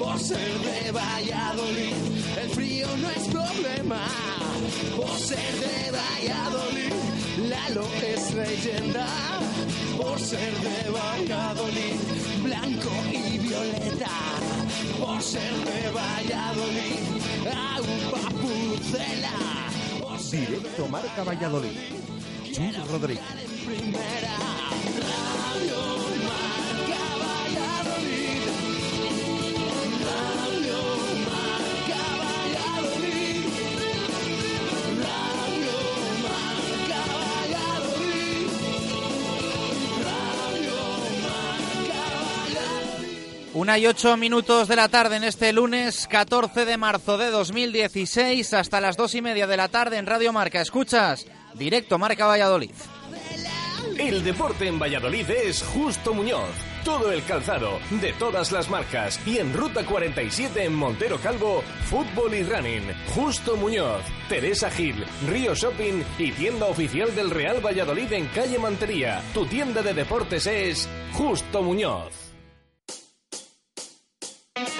Por ser de Valladolid, el frío no es problema. Por ser de Valladolid, Lalo es leyenda. Por ser de Valladolid, blanco y violeta. Por ser de Valladolid, agua pucela. Directo Marca Valladolid. Chus Rodríguez. Una y ocho minutos de la tarde en este lunes 14 de marzo de 2016 hasta las dos y media de la tarde en Radio Marca. Escuchas directo Marca Valladolid. El deporte en Valladolid es Justo Muñoz. Todo el calzado, de todas las marcas. Y en Ruta 47 en Montero Calvo, fútbol y running. Justo Muñoz, Teresa Gil, Río Shopping y tienda oficial del Real Valladolid en calle Mantería. Tu tienda de deportes es Justo Muñoz.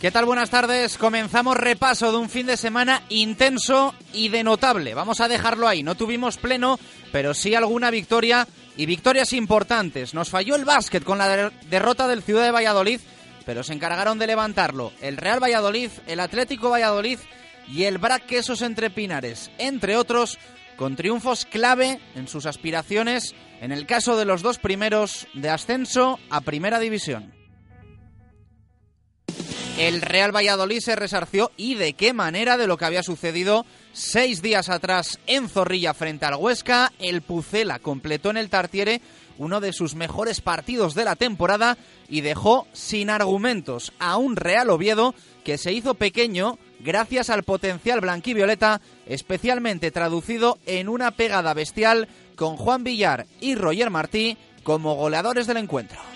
¿Qué tal? Buenas tardes. Comenzamos repaso de un fin de semana intenso y de notable. Vamos a dejarlo ahí. No tuvimos pleno, pero sí alguna victoria y victorias importantes. Nos falló el básquet con la der- derrota del Ciudad de Valladolid, pero se encargaron de levantarlo el Real Valladolid, el Atlético Valladolid y el Brac Quesos entre Pinares, entre otros, con triunfos clave en sus aspiraciones, en el caso de los dos primeros, de ascenso a Primera División. El Real Valladolid se resarció y de qué manera de lo que había sucedido seis días atrás en Zorrilla frente al Huesca. El Pucela completó en el Tartiere uno de sus mejores partidos de la temporada y dejó sin argumentos a un Real Oviedo que se hizo pequeño gracias al potencial blanquivioleta, especialmente traducido en una pegada bestial con Juan Villar y Roger Martí como goleadores del encuentro.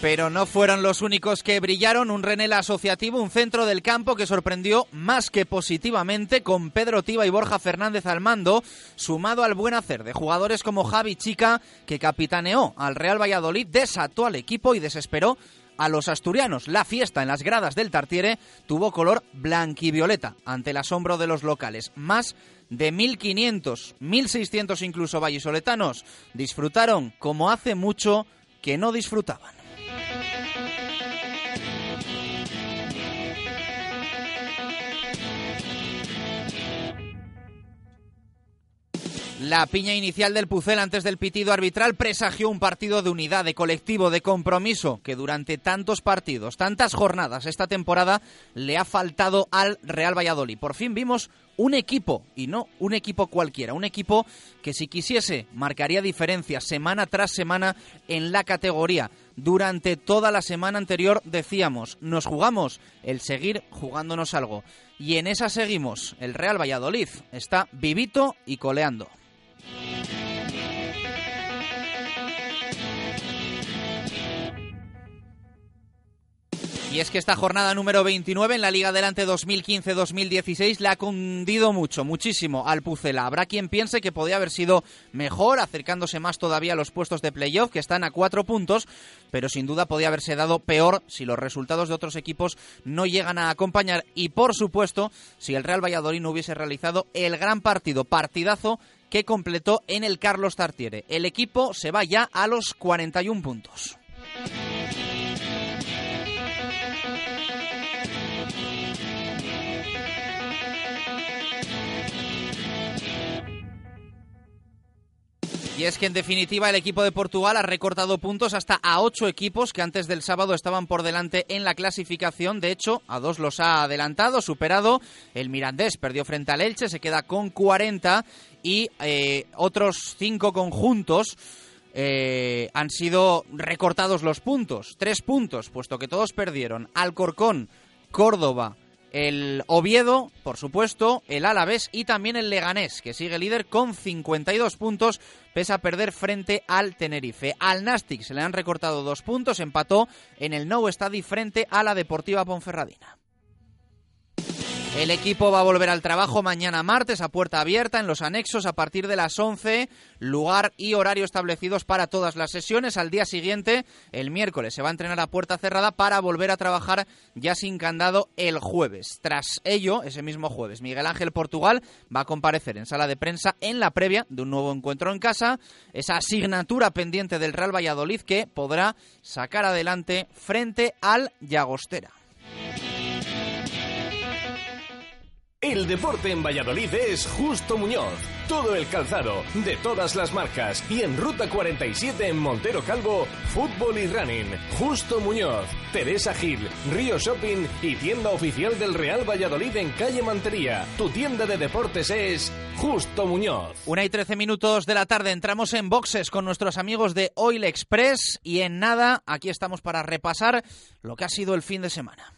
Pero no fueron los únicos que brillaron. Un Renel asociativo, un centro del campo que sorprendió más que positivamente con Pedro Tiba y Borja Fernández al mando, sumado al buen hacer de jugadores como Javi Chica, que capitaneó al Real Valladolid, desató al equipo y desesperó a los asturianos. La fiesta en las gradas del Tartiere tuvo color blanquivioleta ante el asombro de los locales. Más de 1.500, 1.600 incluso vallisoletanos disfrutaron como hace mucho que no disfrutaban. La piña inicial del Pucel antes del pitido arbitral presagió un partido de unidad, de colectivo, de compromiso que durante tantos partidos, tantas jornadas esta temporada le ha faltado al Real Valladolid. Por fin vimos un equipo, y no un equipo cualquiera, un equipo que si quisiese marcaría diferencias semana tras semana en la categoría. Durante toda la semana anterior decíamos, nos jugamos el seguir jugándonos algo. Y en esa seguimos. El Real Valladolid está vivito y coleando. Y es que esta jornada número 29 en la Liga Adelante 2015-2016 le ha cundido mucho, muchísimo al Pucela. Habrá quien piense que podía haber sido mejor, acercándose más todavía a los puestos de playoff, que están a cuatro puntos, pero sin duda podía haberse dado peor si los resultados de otros equipos no llegan a acompañar. Y por supuesto, si el Real Valladolid no hubiese realizado el gran partido, partidazo que completó en el Carlos Tartiere. El equipo se va ya a los 41 puntos. Y es que en definitiva el equipo de Portugal ha recortado puntos hasta a ocho equipos que antes del sábado estaban por delante en la clasificación. De hecho, a dos los ha adelantado, superado. El Mirandés perdió frente al Elche, se queda con 40 y eh, otros cinco conjuntos. Eh, han sido recortados los puntos, tres puntos, puesto que todos perdieron. Alcorcón, Córdoba, el Oviedo, por supuesto, el Alavés y también el Leganés, que sigue líder con 52 puntos, pese a perder frente al Tenerife. Al Nastic se le han recortado dos puntos, empató en el Nou Estadi frente a la Deportiva Ponferradina. El equipo va a volver al trabajo mañana martes a puerta abierta en los anexos a partir de las 11, lugar y horario establecidos para todas las sesiones. Al día siguiente, el miércoles, se va a entrenar a puerta cerrada para volver a trabajar ya sin candado el jueves. Tras ello, ese mismo jueves, Miguel Ángel Portugal va a comparecer en sala de prensa en la previa de un nuevo encuentro en casa, esa asignatura pendiente del Real Valladolid que podrá sacar adelante frente al Llagostera. El deporte en Valladolid es Justo Muñoz. Todo el calzado, de todas las marcas. Y en Ruta 47 en Montero Calvo, fútbol y running. Justo Muñoz, Teresa Gil, Río Shopping y tienda oficial del Real Valladolid en calle Mantería. Tu tienda de deportes es Justo Muñoz. Una y trece minutos de la tarde entramos en boxes con nuestros amigos de Oil Express y en nada, aquí estamos para repasar lo que ha sido el fin de semana.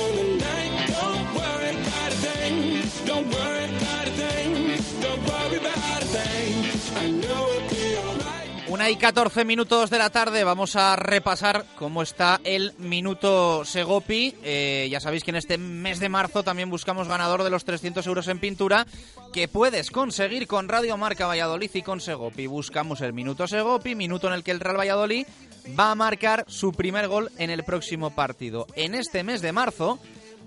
Una y 14 minutos de la tarde vamos a repasar cómo está el minuto Segopi. Eh, ya sabéis que en este mes de marzo también buscamos ganador de los 300 euros en pintura que puedes conseguir con Radio Marca Valladolid y con Segopi. Buscamos el minuto Segopi, minuto en el que el Real Valladolid va a marcar su primer gol en el próximo partido. En este mes de marzo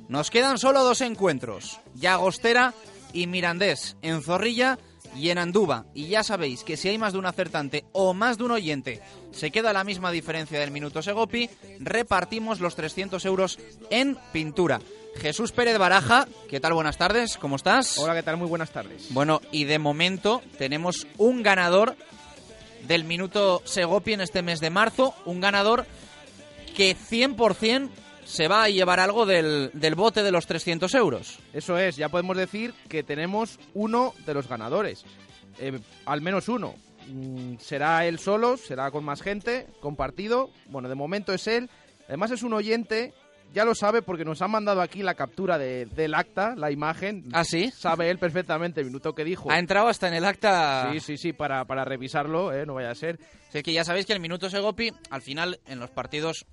nos quedan solo dos encuentros, Llagostera y Mirandés, en Zorrilla y en Anduba. Y ya sabéis que si hay más de un acertante o más de un oyente, se queda la misma diferencia del minuto Segopi, repartimos los 300 euros en pintura. Jesús Pérez Baraja, ¿qué tal? Buenas tardes, ¿cómo estás? Hola, ¿qué tal? Muy buenas tardes. Bueno, y de momento tenemos un ganador del minuto Segopi en este mes de marzo, un ganador que 100% se va a llevar algo del, del, bote de los 300 euros. Eso es, ya podemos decir que tenemos uno de los ganadores. Eh, al menos uno. Mm, será él solo, será con más gente, compartido. Bueno, de momento es él. Además es un oyente, ya lo sabe porque nos ha mandado aquí la captura de, del acta, la imagen. ¿Ah, sí? Sabe él perfectamente el minuto que dijo. Ha entrado hasta en el acta. Sí, sí, sí, para, para revisarlo, ¿eh? no vaya a ser. Sí, que ya sabéis que el minuto Segopi, al final, en los partidos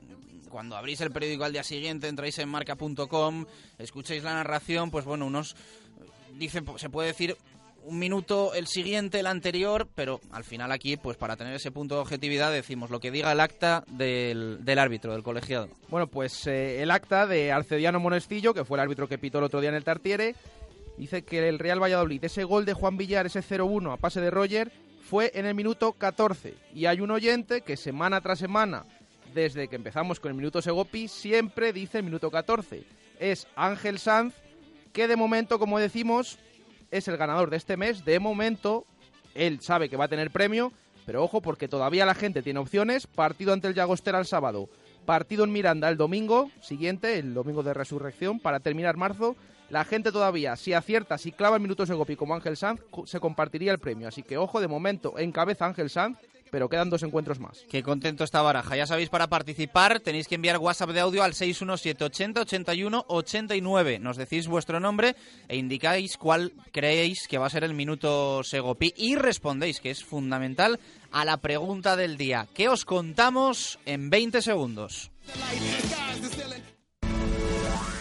cuando abrís el periódico al día siguiente, entráis en marca.com, escucháis la narración, pues bueno, unos, dice, se puede decir, un minuto el siguiente, el anterior, pero al final aquí, pues para tener ese punto de objetividad, decimos lo que diga el acta del, del árbitro, del colegiado. Bueno, pues eh, el acta de Arcediano Monestillo, que fue el árbitro que pitó el otro día en el Tartiere, dice que el Real Valladolid, ese gol de Juan Villar, ese 0-1 a pase de Roger, fue en el minuto 14. Y hay un oyente que semana tras semana, desde que empezamos con el minuto Segopi, siempre dice el minuto 14. Es Ángel Sanz, que de momento, como decimos, es el ganador de este mes. De momento, él sabe que va a tener premio, pero ojo porque todavía la gente tiene opciones. Partido ante el Llagostera el sábado, partido en Miranda el domingo siguiente, el domingo de resurrección, para terminar marzo. La gente todavía, si acierta, si clava el minuto Segopi como Ángel Sanz, se compartiría el premio. Así que ojo, de momento encabeza Ángel Sanz, pero quedan dos encuentros más. Qué contento está Baraja. Ya sabéis, para participar tenéis que enviar WhatsApp de audio al 617808189. Nos decís vuestro nombre e indicáis cuál creéis que va a ser el minuto Segopi y respondéis, que es fundamental, a la pregunta del día. ¿Qué os contamos en 20 segundos?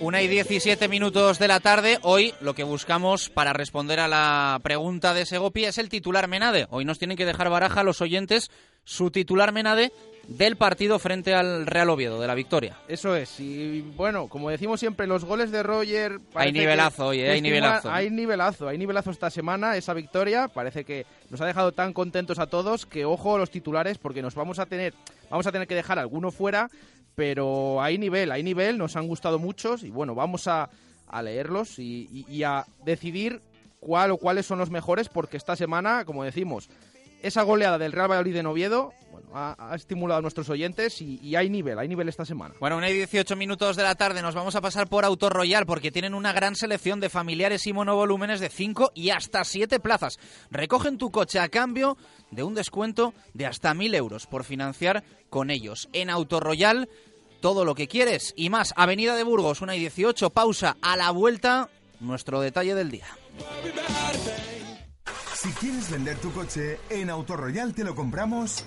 Una y 17 minutos de la tarde. Hoy lo que buscamos para responder a la pregunta de Segopi es el titular Menade. Hoy nos tienen que dejar baraja los oyentes su titular Menade del partido frente al Real Oviedo, de la victoria. Eso es. Y bueno, como decimos siempre, los goles de Roger... Hay nivelazo hoy, ¿eh? hay nivelazo. Hay nivelazo, hay nivelazo esta semana, esa victoria. Parece que nos ha dejado tan contentos a todos que ojo a los titulares porque nos vamos a tener, vamos a tener que dejar alguno fuera pero hay nivel, hay nivel, nos han gustado muchos y bueno, vamos a, leerlos y, a decidir cuál o cuáles son los mejores porque esta semana, como decimos, esa goleada del Real Valladolid de Noviedo bueno, ha, estimulado a nuestros oyentes y, hay nivel, hay nivel esta semana. Bueno, una y 18 minutos de la tarde nos vamos a pasar por Auto Royal porque tienen una gran selección de familiares y monovolúmenes de 5 y hasta 7 plazas. Recogen tu coche a cambio de un descuento de hasta 1.000 euros por financiar con ellos. En Auto Royal todo lo que quieres y más. Avenida de Burgos, una y 18, pausa a la vuelta, nuestro detalle del día. Si quieres vender tu coche, en Royal te lo compramos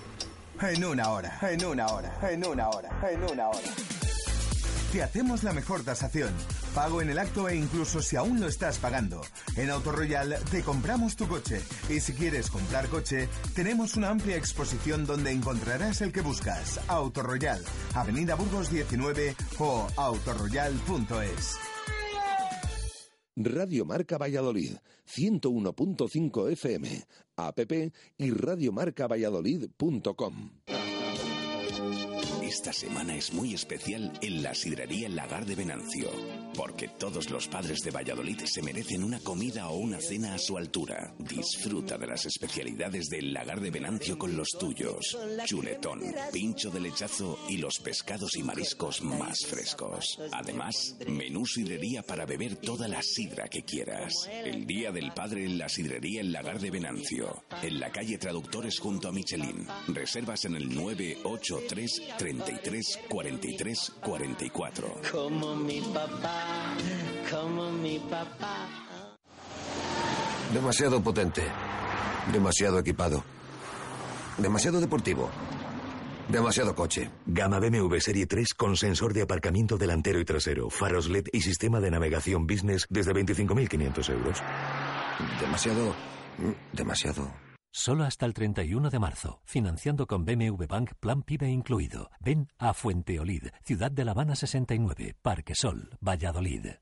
en una hora, en una hora, en una hora, en una hora. Te hacemos la mejor tasación, pago en el acto e incluso si aún lo estás pagando. En Royal te compramos tu coche y si quieres comprar coche, tenemos una amplia exposición donde encontrarás el que buscas. Royal, Avenida Burgos 19 o autorroyal.es. Radio Marca Valladolid, 101.5 FM, app y radiomarcavalladolid.com. Esta semana es muy especial en la sidrería Lagar de Venancio, porque todos los padres de Valladolid se merecen una comida o una cena a su altura. Disfruta de las especialidades del Lagar de Venancio con los tuyos. Chuletón, pincho de lechazo y los pescados y mariscos más frescos. Además, menú sidrería para beber toda la sidra que quieras. El Día del Padre en la sidrería El Lagar de Venancio, en la calle Traductores junto a Michelin. Reservas en el 983 30 43 43 44. Como mi papá, como mi papá. Demasiado potente. Demasiado equipado. Demasiado deportivo. Demasiado coche. Gama BMW Serie 3 con sensor de aparcamiento delantero y trasero, faros LED y sistema de navegación business desde 25.500 euros. Demasiado... Demasiado... Solo hasta el 31 de marzo. Financiando con BMW Bank Plan PIBE incluido. Ven a Fuenteolid, Ciudad de La Habana 69, Parque Sol, Valladolid.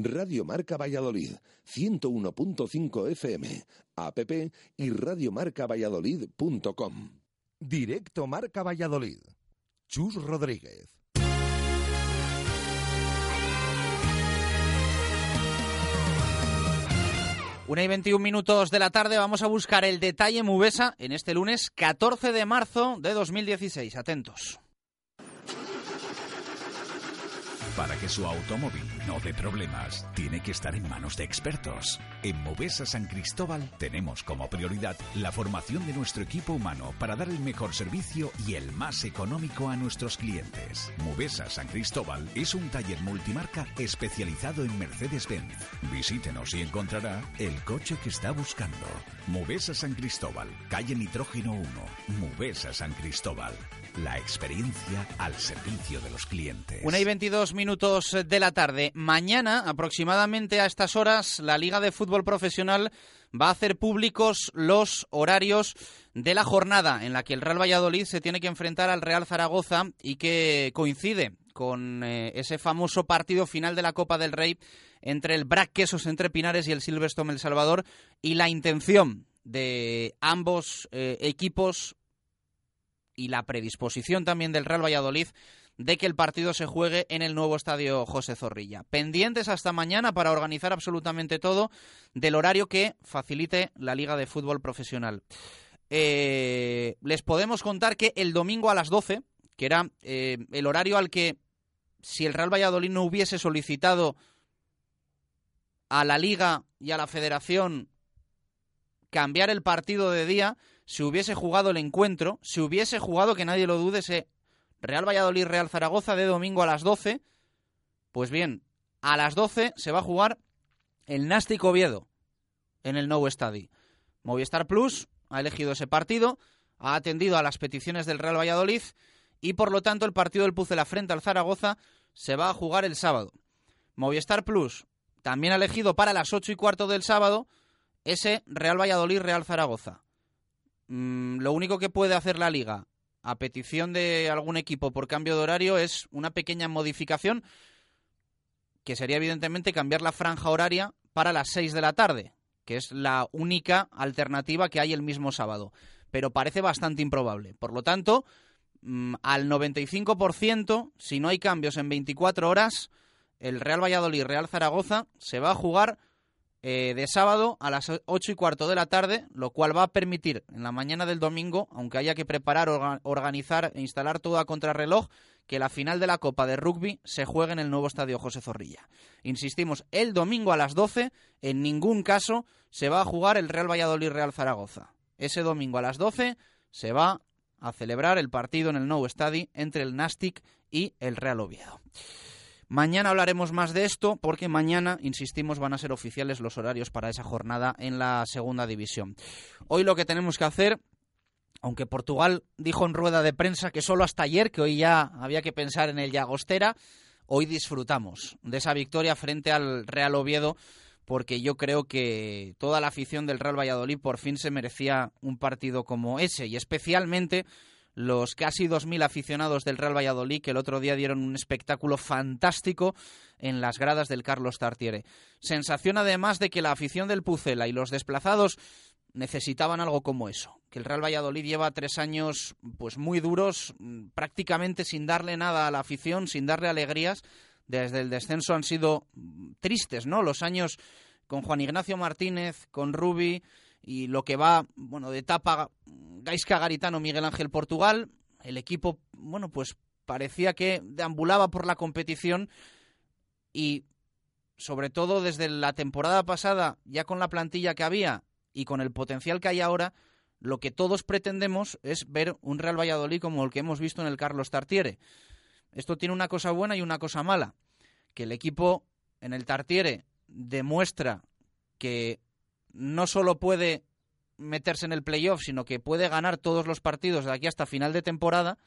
Radio Marca Valladolid, 101.5 FM, app y radiomarcavalladolid.com. Directo Marca Valladolid. Chus Rodríguez. Una y 21 minutos de la tarde vamos a buscar el detalle Mubesa en este lunes 14 de marzo de 2016. Atentos. Para que su automóvil no dé problemas, tiene que estar en manos de expertos. En Movesa San Cristóbal tenemos como prioridad la formación de nuestro equipo humano para dar el mejor servicio y el más económico a nuestros clientes. Movesa San Cristóbal es un taller multimarca especializado en Mercedes-Benz. Visítenos y encontrará el coche que está buscando. Movesa San Cristóbal, calle Nitrógeno 1. Movesa San Cristóbal. La experiencia al servicio de los clientes. Una y 22 minutos de la tarde. Mañana, aproximadamente a estas horas, la Liga de Fútbol Profesional va a hacer públicos los horarios de la jornada en la que el Real Valladolid se tiene que enfrentar al Real Zaragoza y que coincide con eh, ese famoso partido final de la Copa del Rey entre el Brac Quesos entre Pinares y el Silverstone El Salvador y la intención de ambos eh, equipos y la predisposición también del Real Valladolid de que el partido se juegue en el nuevo estadio José Zorrilla. Pendientes hasta mañana para organizar absolutamente todo del horario que facilite la Liga de Fútbol Profesional. Eh, les podemos contar que el domingo a las 12, que era eh, el horario al que si el Real Valladolid no hubiese solicitado a la Liga y a la Federación cambiar el partido de día, se hubiese jugado el encuentro, se hubiese jugado, que nadie lo dude, ese Real Valladolid-Real Zaragoza de domingo a las 12, pues bien, a las 12 se va a jugar el Nastic Oviedo en el Nou Stadi. Movistar Plus ha elegido ese partido, ha atendido a las peticiones del Real Valladolid y por lo tanto el partido del Pucela frente al Zaragoza se va a jugar el sábado. Movistar Plus también ha elegido para las 8 y cuarto del sábado ese Real Valladolid-Real Zaragoza. Mm, lo único que puede hacer la liga a petición de algún equipo por cambio de horario es una pequeña modificación que sería evidentemente cambiar la franja horaria para las 6 de la tarde, que es la única alternativa que hay el mismo sábado. Pero parece bastante improbable. Por lo tanto, mm, al 95%, si no hay cambios en 24 horas, el Real Valladolid-Real Zaragoza se va a jugar eh, de sábado a las ocho y cuarto de la tarde, lo cual va a permitir en la mañana del domingo, aunque haya que preparar, organizar e instalar todo a contrarreloj, que la final de la Copa de Rugby se juegue en el nuevo estadio José Zorrilla. Insistimos, el domingo a las 12, en ningún caso se va a jugar el Real Valladolid-Real Zaragoza. Ese domingo a las 12 se va a celebrar el partido en el nuevo estadio entre el Nastic y el Real Oviedo. Mañana hablaremos más de esto porque mañana, insistimos, van a ser oficiales los horarios para esa jornada en la segunda división. Hoy lo que tenemos que hacer, aunque Portugal dijo en rueda de prensa que solo hasta ayer, que hoy ya había que pensar en el Llagostera, hoy disfrutamos de esa victoria frente al Real Oviedo porque yo creo que toda la afición del Real Valladolid por fin se merecía un partido como ese y especialmente los casi 2.000 aficionados del Real Valladolid que el otro día dieron un espectáculo fantástico en las gradas del Carlos Tartiere. Sensación además de que la afición del Pucela y los desplazados necesitaban algo como eso, que el Real Valladolid lleva tres años pues muy duros, prácticamente sin darle nada a la afición, sin darle alegrías. Desde el descenso han sido tristes, ¿no? Los años con Juan Ignacio Martínez, con Rubi, y lo que va, bueno, de etapa Gaisca Garitano, Miguel Ángel Portugal, el equipo, bueno, pues parecía que deambulaba por la competición y sobre todo desde la temporada pasada, ya con la plantilla que había y con el potencial que hay ahora, lo que todos pretendemos es ver un Real Valladolid como el que hemos visto en el Carlos Tartiere. Esto tiene una cosa buena y una cosa mala, que el equipo en el Tartiere demuestra que no solo puede meterse en el playoff, sino que puede ganar todos los partidos de aquí hasta final de temporada,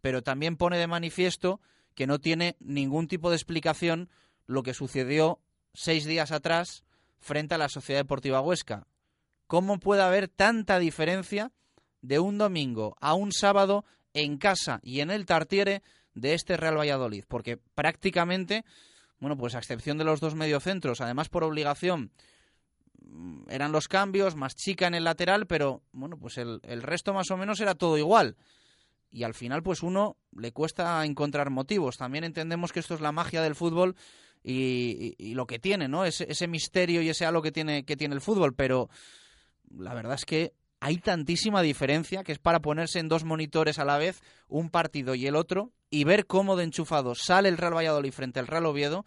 pero también pone de manifiesto que no tiene ningún tipo de explicación lo que sucedió seis días atrás frente a la Sociedad Deportiva Huesca. ¿Cómo puede haber tanta diferencia de un domingo a un sábado en casa y en el Tartiere de este Real Valladolid? Porque prácticamente, bueno, pues a excepción de los dos mediocentros, además por obligación, eran los cambios, más chica en el lateral, pero bueno, pues el, el resto más o menos era todo igual y al final pues uno le cuesta encontrar motivos. También entendemos que esto es la magia del fútbol y, lo que tiene, ¿no? Ese, ese, misterio y ese halo que tiene, que tiene el fútbol, pero la verdad es que hay tantísima diferencia que es para ponerse en dos monitores a la vez, un partido y el otro, y ver cómo de enchufado sale el Real Valladolid frente al Real Oviedo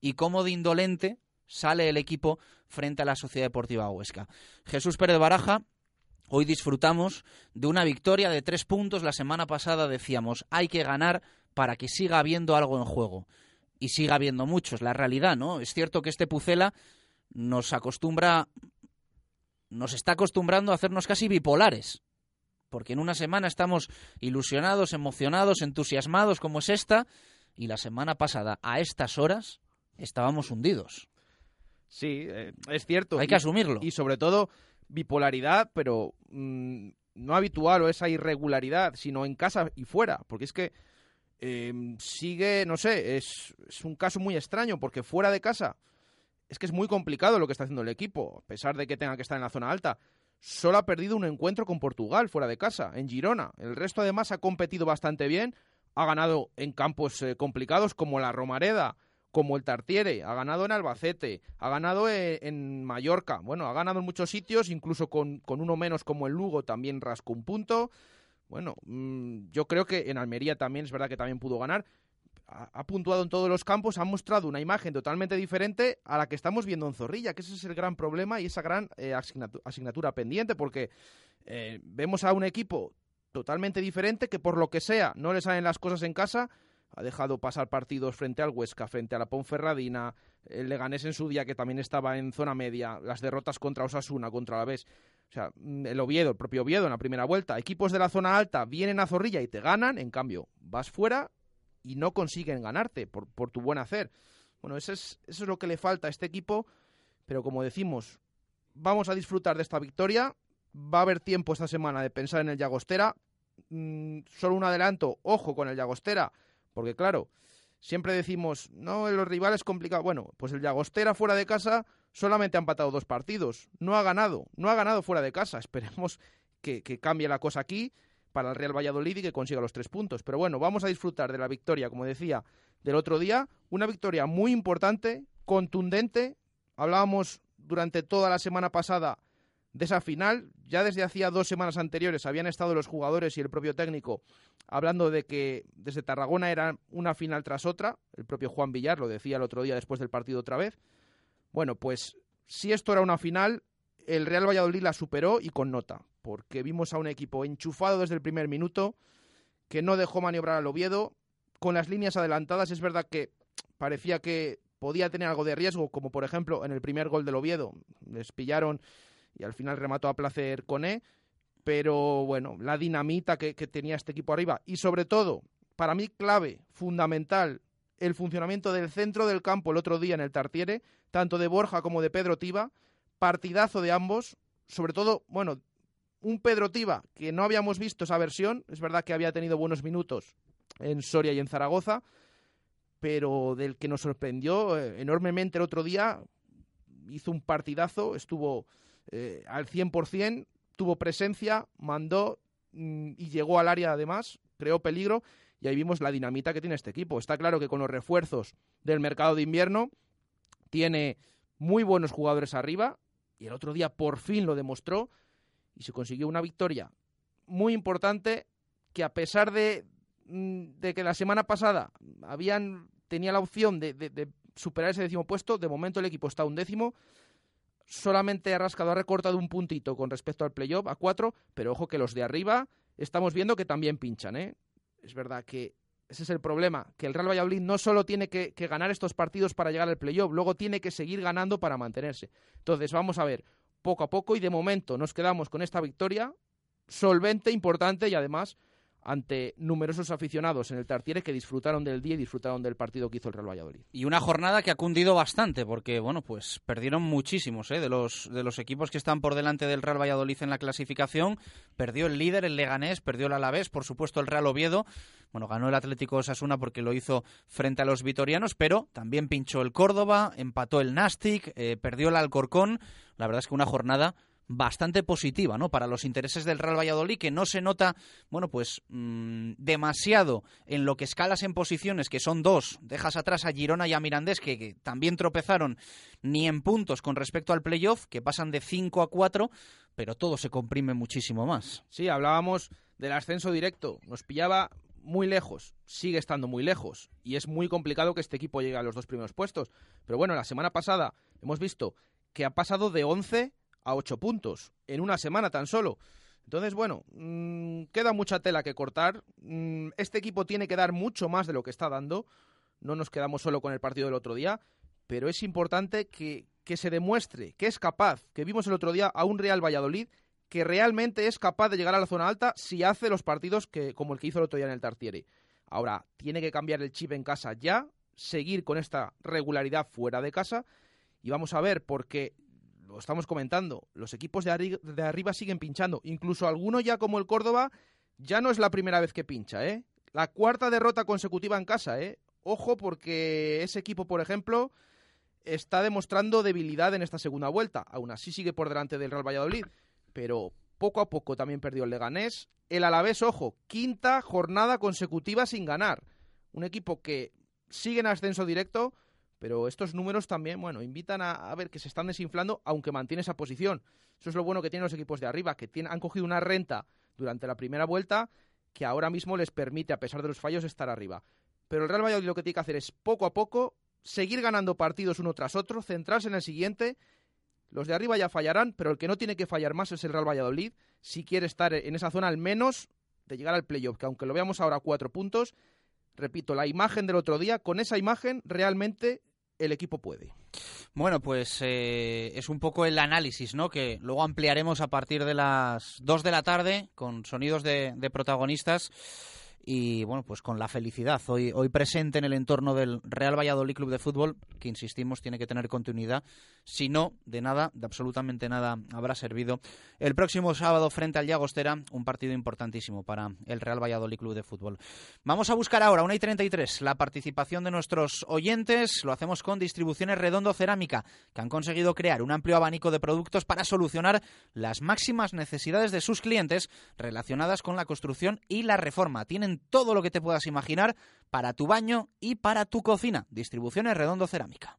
y cómo de indolente sale el equipo frente a la Sociedad Deportiva Huesca. Jesús Pérez Baraja, Hoy disfrutamos de una victoria de tres puntos. La semana pasada decíamos, hay que ganar para que siga habiendo algo en juego. Y siga habiendo muchos, la realidad, ¿no? Es cierto que este Pucela nos acostumbra, nos está acostumbrando a hacernos casi bipolares. Porque en una semana estamos ilusionados, emocionados, entusiasmados como es esta, y la semana pasada, a estas horas, estábamos hundidos. Sí, eh, es cierto. Hay que asumirlo. Y sobre todo, bipolaridad, pero mm, no habitual o esa irregularidad, sino en casa y fuera, porque es que em, sigue, no sé, es, es, un caso muy extraño, porque fuera de casa es que es muy complicado lo que está haciendo el equipo, a pesar de que tenga que estar en la zona alta. Solo ha perdido un encuentro con Portugal fuera de casa, en Girona. El resto además ha competido bastante bien, ha ganado en campos eh, complicados como la Romareda, como el Tartiere, ha ganado en Albacete, ha ganado e, en, Mallorca, bueno, ha ganado en muchos sitios, incluso con, uno menos como el Lugo también rascó un punto. Bueno, mm, yo creo que en Almería también es verdad que también pudo ganar. Ha, puntuado en todos los campos, ha mostrado una imagen totalmente diferente a la que estamos viendo en Zorrilla, que ese es el gran problema y esa gran eh, asignatura, pendiente, porque eh, vemos a un equipo totalmente diferente que por lo que sea no le salen las cosas en casa ha dejado pasar partidos frente al Huesca, frente a la Ponferradina, el Leganés en su día que también estaba en zona media, las derrotas contra Osasuna, contra la Vez. O sea, mm, el Oviedo, el propio Oviedo en la primera vuelta. Equipos de la zona alta vienen a Zorrilla y te ganan, en cambio, vas fuera y no consiguen ganarte por, por tu buen hacer. Bueno, eso es, eso es lo que le falta a este equipo, pero como decimos, vamos a disfrutar de esta victoria. Va a haber tiempo esta semana de pensar en el Llagostera. Mm, solo un adelanto, ojo con el Llagostera porque claro, siempre decimos, no, los rivales complicados. Bueno, pues el Llagostera fuera de casa solamente ha empatado dos partidos. No ha ganado, no ha ganado fuera de casa. Esperemos que, cambie la cosa aquí para el Real Valladolid y que consiga los tres puntos. Pero bueno, vamos a disfrutar de la victoria, como decía, del otro día. Una victoria muy importante, contundente. Hablábamos durante toda la semana pasada de esa final. Ya desde hacía dos semanas anteriores habían estado los jugadores y el propio técnico hablando de que desde Tarragona era una final tras otra. El propio Juan Villar lo decía el otro día después del partido otra vez. Bueno, pues si esto era una final, el Real Valladolid la superó y con nota, porque vimos a un equipo enchufado desde el primer minuto, que no dejó maniobrar al Oviedo, con las líneas adelantadas. Es verdad que parecía que podía tener algo de riesgo, como por ejemplo en el primer gol del Oviedo. Les pillaron y al final remató a placer con E, pero bueno, la dinamita que, tenía este equipo arriba. Y sobre todo, para mí clave, fundamental, el funcionamiento del centro del campo el otro día en el Tartiere, tanto de Borja como de Pedro Tiba, partidazo de ambos, sobre todo, bueno, un Pedro Tiba que no habíamos visto esa versión, es verdad que había tenido buenos minutos en Soria y en Zaragoza, pero del que nos sorprendió eh, enormemente el otro día, hizo un partidazo, estuvo eh, al 100%, tuvo presencia, mandó mm, y llegó al área además, creó peligro y ahí vimos la dinamita que tiene este equipo. Está claro que con los refuerzos del mercado de invierno tiene muy buenos jugadores arriba y el otro día por fin lo demostró y se consiguió una victoria muy importante que a pesar de, mm, de que la semana pasada habían tenía la opción de, de superar ese décimo puesto, de momento el equipo está un décimo solamente ha rascado, ha recortado un puntito con respecto al playoff a cuatro, pero ojo que los de arriba estamos viendo que también pinchan, ¿eh? Es verdad que Ese es el problema, que el Real Valladolid no solo tiene que, que ganar estos partidos para llegar al playoff, luego tiene que seguir ganando para mantenerse. Entonces, vamos a ver, poco a poco y de momento nos quedamos con esta victoria solvente, importante y además ante numerosos aficionados en el Tartiere que disfrutaron del día y disfrutaron del partido que hizo el Real Valladolid. Y una jornada que ha cundido bastante, porque bueno, pues perdieron muchísimos ¿eh? de, los, de los equipos que están por delante del Real Valladolid en la clasificación. Perdió el líder, el Leganés, perdió el Alavés, por supuesto el Real Oviedo. Bueno, ganó el Atlético Osasuna porque lo hizo frente a los vitorianos, pero también pinchó el Córdoba, empató el Nastic, eh, perdió el Alcorcón. La verdad es que una jornada bastante positiva, ¿no? Para los intereses del Real Valladolid, que no se nota, bueno, pues mmm, demasiado en lo que escalas en posiciones, que son dos, dejas atrás a Girona y a Mirandés, que, que también tropezaron ni en puntos con respecto al playoff, que pasan de 5 a 4, pero todo se comprime muchísimo más. Sí, hablábamos del ascenso directo, nos pillaba muy lejos, sigue estando muy lejos y es muy complicado que este equipo llegue a los dos primeros puestos. Pero bueno, la semana pasada hemos visto que ha pasado de 11 a 8 puntos en una semana tan solo. Entonces, bueno, mmm, queda mucha tela que cortar. Mmm, este equipo tiene que dar mucho más de lo que está dando. No nos quedamos solo con el partido del otro día, pero es importante que, que se demuestre que es capaz, que vimos el otro día a un Real Valladolid que realmente es capaz de llegar a la zona alta si hace los partidos que, como el que hizo el otro día en el Tartiere. Ahora, tiene que cambiar el chip en casa ya, seguir con esta regularidad fuera de casa y vamos a ver, porque lo estamos comentando, los equipos de, de arriba siguen pinchando, incluso alguno ya como el Córdoba ya no es la primera vez que pincha, ¿eh? La cuarta derrota consecutiva en casa, ¿eh? Ojo porque ese equipo, por ejemplo, está demostrando debilidad en esta segunda vuelta. Aún así sigue por delante del Real Valladolid, pero poco a poco también perdió el Leganés. El Alavés, ojo, quinta jornada consecutiva sin ganar. Un equipo que sigue en ascenso directo, pero estos números también, bueno, invitan a, ver que se están desinflando, aunque mantiene esa posición. Eso es lo bueno que tienen los equipos de arriba, que tienen, han cogido una renta durante la primera vuelta que ahora mismo les permite, a pesar de los fallos, estar arriba. Pero el Real Valladolid lo que tiene que hacer es poco a poco seguir ganando partidos uno tras otro, centrarse en el siguiente. Los de arriba ya fallarán, pero el que no tiene que fallar más es el Real Valladolid, si quiere estar en esa zona al menos de llegar al playoff, que aunque lo veamos ahora a cuatro puntos, repito, la imagen del otro día, con esa imagen realmente el equipo puede. Bueno, pues eh, es un poco el análisis, ¿no? Que luego ampliaremos a partir de las 2 de la tarde con sonidos de, de protagonistas y bueno, pues con la felicidad hoy, hoy presente en el entorno del Real Valladolid Club de Fútbol, que insistimos tiene que tener continuidad, si no, de nada, de absolutamente nada habrá servido el próximo sábado frente al Llagostera, un partido importantísimo para el Real Valladolid Club de Fútbol. Vamos a buscar ahora, una y 33, la participación de nuestros oyentes, lo hacemos con Distribuciones Redondo Cerámica, que han conseguido crear un amplio abanico de productos para solucionar las máximas necesidades de sus clientes relacionadas con la construcción y la reforma. Tienen todo lo que te puedas imaginar para tu baño y para tu cocina. Distribuciones Redondo Cerámica.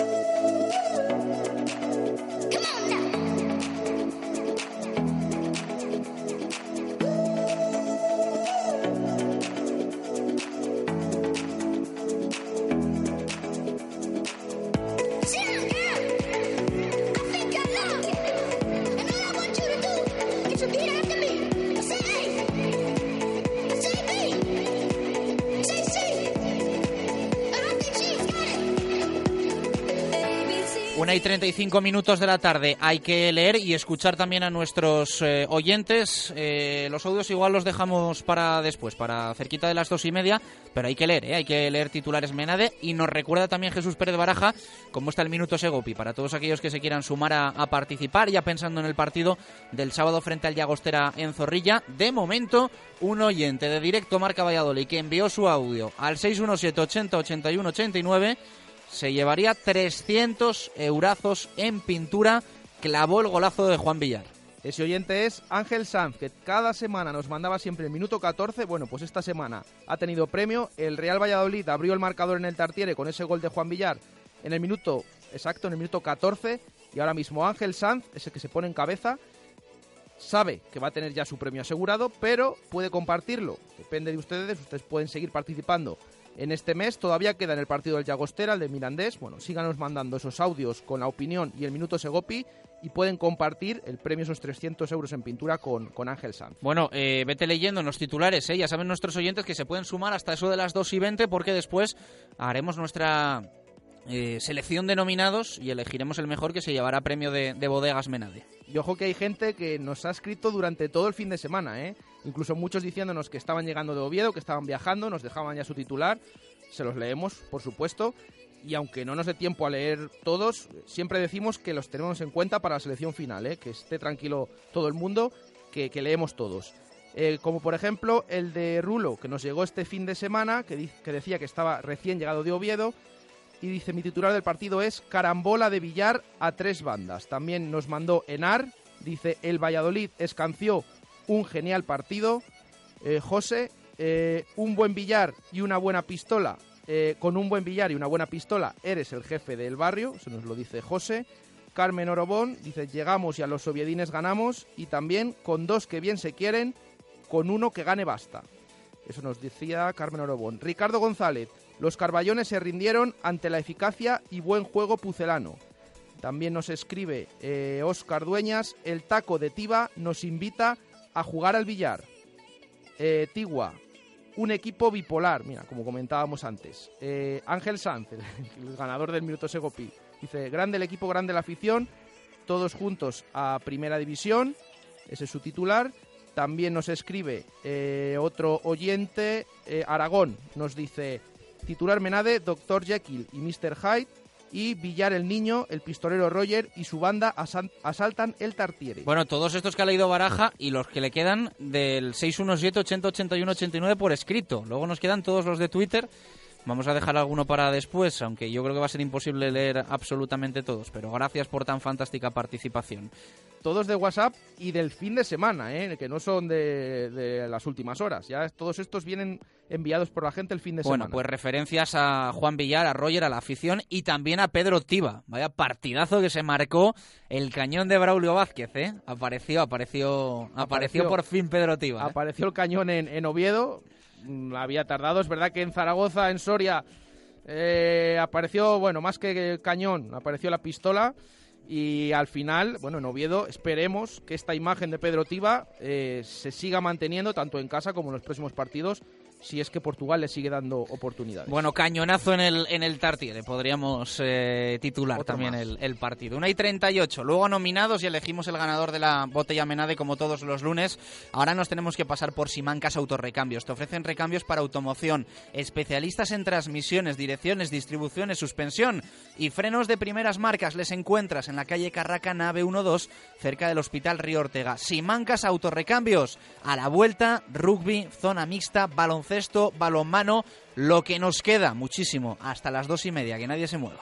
Una y 35 minutos de la tarde. Hay que leer y escuchar también a nuestros eh, oyentes. Eh, los audios igual los dejamos para después, para cerquita de las dos y media, pero hay que leer, ¿eh? hay que leer titulares Menade. Y nos recuerda también Jesús Pérez Baraja cómo está el minuto Segopi, para todos aquellos que se quieran sumar a, a participar, ya pensando en el partido del sábado frente al Llagostera en Zorrilla. De momento, un oyente de directo Marca Valladolid que envió su audio al 617 80 81 89 se llevaría 300 eurazos en pintura. Clavó el golazo de Juan Villar. Ese oyente es Ángel Sanz, que cada semana nos mandaba siempre el minuto 14. Bueno, pues esta semana ha tenido premio. El Real Valladolid abrió el marcador en el Tartiere con ese gol de Juan Villar en el minuto exacto, en el minuto 14. Y ahora mismo Ángel Sanz es el que se pone en cabeza. Sabe que va a tener ya su premio asegurado, pero puede compartirlo. Depende de ustedes. Ustedes pueden seguir participando en este mes. Todavía queda en el partido del Llagostera, el de Mirandés. Bueno, síganos mandando esos audios con la opinión y el minuto Segopi y pueden compartir el premio, esos 300 euros en pintura con, con Ángel Sanz. Bueno, eh, vete leyendo los titulares, ¿eh? ya saben nuestros oyentes que se pueden sumar hasta eso de las 2 y 20 porque después haremos nuestra eh, selección de nominados y elegiremos el mejor que se llevará premio de, de bodegas Menade. Y ojo que hay gente que nos ha escrito durante todo el fin de semana, ¿eh? incluso muchos diciéndonos que estaban llegando de Oviedo, que estaban viajando, nos dejaban ya su titular, se los leemos, por supuesto, y aunque no nos dé tiempo a leer todos, siempre decimos que los tenemos en cuenta para la selección final, ¿eh? que esté tranquilo todo el mundo, que, leemos todos. Eh, como por ejemplo el de Rulo, que nos llegó este fin de semana, que decía que estaba recién llegado de Oviedo, y dice mi titular del partido es Carambola de Villar a tres bandas. También nos mandó Enar, dice el Valladolid escanció un genial partido. Eh, José, eh, un buen billar y una buena pistola. Eh, con un buen billar y una buena pistola eres el jefe del barrio, eso nos lo dice José. Carmen Orobón dice llegamos y a los soviedines ganamos. Y también con dos que bien se quieren, con uno que gane basta. Eso nos decía Carmen Orobón. Ricardo González, los carballones se rindieron ante la eficacia y buen juego pucelano. También nos escribe eh, Oscar Dueñas, el taco de Tiba nos invita a jugar al billar. Eh, Tigua, un equipo bipolar, mira, como comentábamos antes. Eh, Ángel Sanz, el, el, ganador del Minuto Segopi, dice, grande el equipo, grande la afición, todos juntos a Primera División, ese es su titular. También nos escribe eh, otro oyente, eh, Aragón, nos dice, titular Menade, Dr. Jekyll y Mr. Hyde, y Villar el Niño, el pistolero Roger y su banda asaltan el Tartiere. Bueno, todos estos que ha leído Baraja y los que le quedan del 617 80 81 89 por escrito. Luego nos quedan todos los de Twitter. Vamos a dejar alguno para después, aunque yo creo que va a ser imposible leer absolutamente todos. Pero gracias por tan fantástica participación. Todos de WhatsApp y del fin de semana, ¿eh? que no son de, de las últimas horas. Ya todos estos vienen enviados por la gente el fin de bueno, semana. Bueno, pues referencias a Juan Villar, a Roger, a la afición y también a Pedro Tiba. Vaya partidazo que se marcó el cañón de Braulio Vázquez, ¿eh? Apareció, apareció, apareció, apareció por fin Pedro Tiba. ¿eh? Apareció el cañón en, en, Oviedo, había tardado, es verdad que en Zaragoza, en Soria, eh, apareció, bueno, más que cañón, apareció la pistola. Y al final, bueno, en Oviedo esperemos que esta imagen de Pedro Tiba eh, se siga manteniendo tanto en casa como en los próximos partidos si es que Portugal le sigue dando oportunidades. Bueno, cañonazo en el, en el Tartiere, podríamos eh, titular Otro también el, el, partido. Una y 38, luego nominados y elegimos el ganador de la botella Menade como todos los lunes. Ahora nos tenemos que pasar por Simancas Autorrecambios. Te ofrecen recambios para automoción, especialistas en transmisiones, direcciones, distribuciones, suspensión y frenos de primeras marcas. Les encuentras en la calle Carraca, nave 12, cerca del Hospital Río Ortega. Simancas Autorrecambios, a la vuelta, rugby, zona mixta, baloncesto baloncesto, balonmano, lo que nos queda, muchísimo, hasta las dos y media, que nadie se mueva.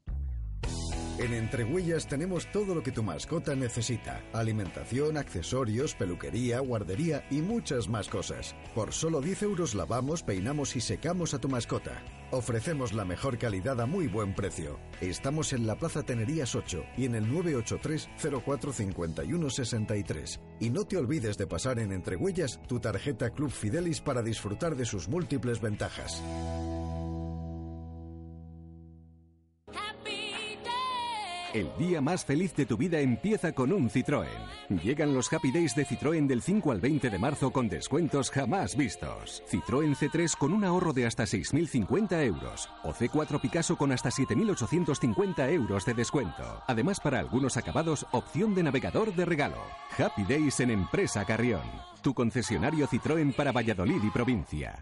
En Entrehuellas tenemos todo lo que tu mascota necesita. Alimentación, accesorios, peluquería, guardería y muchas más cosas. Por solo 10 euros lavamos, peinamos y secamos a tu mascota. Ofrecemos la mejor calidad a muy buen precio. Estamos en la Plaza Tenerías 8 y en el 983 0451 63. Y no te olvides de pasar en Entrehuellas tu tarjeta Club Fidelis para disfrutar de sus múltiples ventajas. El día más feliz de tu vida empieza con un Citroën. Llegan los Happy Days de Citroën del 5 al 20 de marzo con descuentos jamás vistos. Citroën C3 con un ahorro de hasta 6.050 euros. O C4 Picasso con hasta 7.850 euros de descuento. Además, para algunos acabados, opción de navegador de regalo. Happy Days en Empresa Carrión. Tu concesionario Citroën para Valladolid y provincia.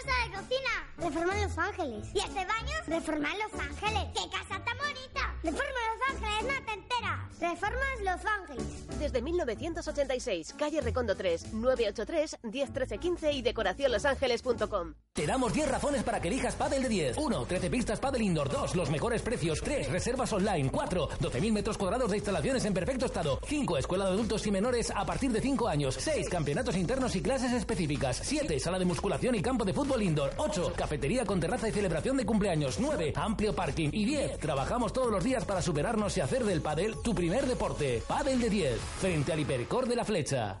¡Hala! ¿Qué pasa de cocina? Reforma Los Ángeles. ¿Y este baño? Reforma Los Ángeles. ¡Qué casa tan bonita! Reforma Los Ángeles, no te enteras. Reformas Los Ángeles. Desde 1986, calle Recondo 3, 983 1013 15 y decoracionlosangeles.com. Te damos 10 razones para que elijas Padel de 10. 1. 13 pistas Padel Indoor. 2. Los mejores precios. 3. Reservas online. 4. 12.000 metros cuadrados de instalaciones en perfecto estado. 5. Escuela de adultos y menores a partir de 5 años. 6. Campeonatos internos y clases específicas. 7. Sala de musculación y campo de fútbol indoor. 8. Cafetería con terraza y celebración de cumpleaños. 9. Amplio parking. Y 10. Trabajamos todos los días para superarnos y hacer del padel tu primer deporte. Padel de 10. Frente al Hipercor de la Flecha.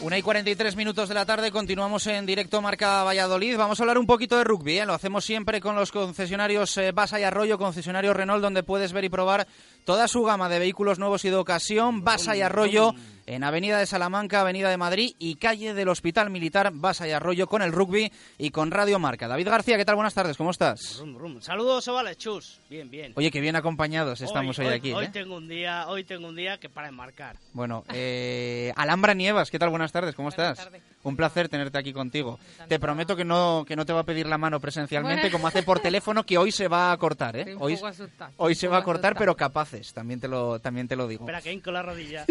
Una y 43 minutos de la tarde, continuamos en directo Marca Valladolid. Vamos a hablar un poquito de rugby, ¿eh? lo hacemos siempre con los concesionarios eh, Basa y Arroyo, concesionario Renault, donde puedes ver y probar toda su gama de vehículos nuevos y de ocasión. Basa y Arroyo en Avenida de Salamanca, Avenida de Madrid y calle del Hospital Militar Basa y Arroyo con el rugby y con Radio Marca. David García, ¿qué tal? Buenas tardes, ¿cómo estás? Rum, rum. Saludos, Ovales, chus. Bien, bien. Oye, que bien acompañados estamos hoy, aquí. Hoy ¿eh? tengo un día, hoy tengo un día que para enmarcar. Bueno, eh, Alhambra Nievas, ¿qué tal? Buenas tardes, ¿cómo Buenas estás? tardes. Un placer tenerte aquí contigo. Te prometo que no, que no te va a pedir la mano presencialmente Bueno. como hace por teléfono, que hoy se va a cortar, ¿eh? Estoy un Hoy, poco hoy se va a cortar, asustada. pero capaces, también te lo, también te lo digo. Espera, que hinco la rodilla.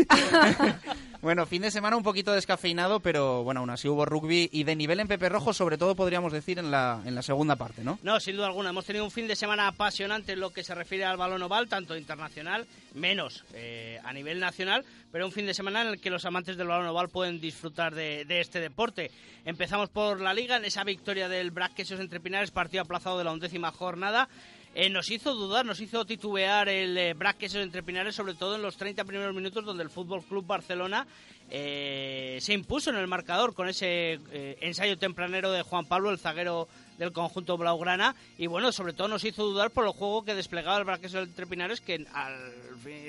Bueno, fin de semana un poquito descafeinado, pero bueno, aún así hubo rugby y de nivel en Pepe Rojo, sobre todo podríamos decir en la, en la segunda parte, ¿no? No, sin duda alguna. Hemos tenido un fin de semana apasionante en lo que se refiere al balón oval, tanto internacional, menos eh, a nivel nacional, pero un fin de semana en el que los amantes del balón oval pueden disfrutar de, este deporte. Empezamos por la liga, en esa victoria del Brac Quesos entre Pinares, partido aplazado de la undécima jornada. Eh, nos hizo dudar, nos hizo titubear el eh, Brac Quesos entre Pinares, sobre todo en los 30 primeros minutos donde el Fútbol Club Barcelona eh, se impuso en el marcador con ese eh, ensayo tempranero de Juan Pablo, el zaguero del conjunto blaugrana. Y bueno, sobre todo nos hizo dudar por el juego que desplegaba el Braqueso entre Pinares que al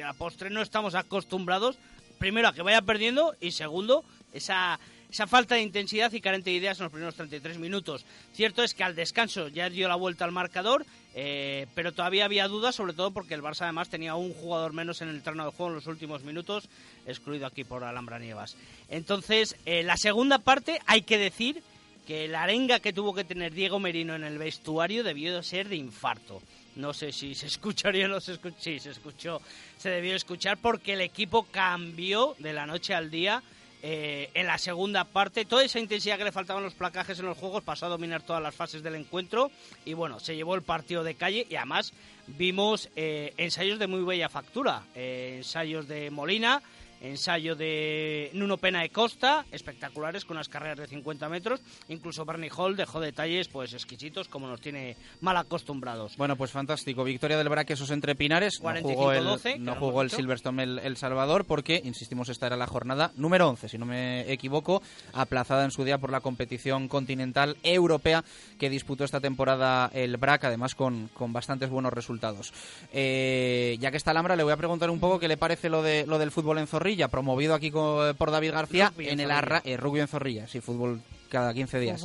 a postre no estamos acostumbrados primero a que vaya perdiendo y segundo esa esa falta de intensidad y carente de ideas en los primeros 33 minutos. Cierto es que al descanso ya dio la vuelta al marcador, eh, pero todavía había dudas, sobre todo porque el Barça además tenía un jugador menos en el terreno de juego en los últimos minutos, excluido aquí por Alhambra Nievas. Entonces, eh, la segunda parte hay que decir que la arenga que tuvo que tener Diego Merino en el vestuario debió de ser de infarto. No sé si se escucharía o no. Sí, se escuchó, se debió escuchar porque el equipo cambió de la noche al día. Eh, en la segunda parte, toda esa intensidad que le faltaban los placajes en los juegos pasó a dominar todas las fases del encuentro. Y bueno, se llevó el partido de calle y además vimos eh, ensayos de muy bella factura, eh, ensayos de Molina, ensayo de Nuno Pena de Costa, espectaculares con unas carreras de 50 metros. Incluso Bernie Hall dejó detalles pues exquisitos como nos tiene mal acostumbrados. Bueno, pues fantástico. Victoria del Braquesos entre Pinares. No jugó el, no jugó el Silverstone el, Salvador porque, insistimos, esta era la jornada número 11, si no me equivoco, aplazada en su día por la competición continental europea que disputó esta temporada el BRAC, además con, con bastantes buenos resultados. Eh, ya que está Alhambra, le voy a preguntar un poco qué le parece lo, de, lo del fútbol en Zorrilla, promovido aquí por David García en, el Arra, eh, rugby en Zorrilla, sí, fútbol cada 15 días.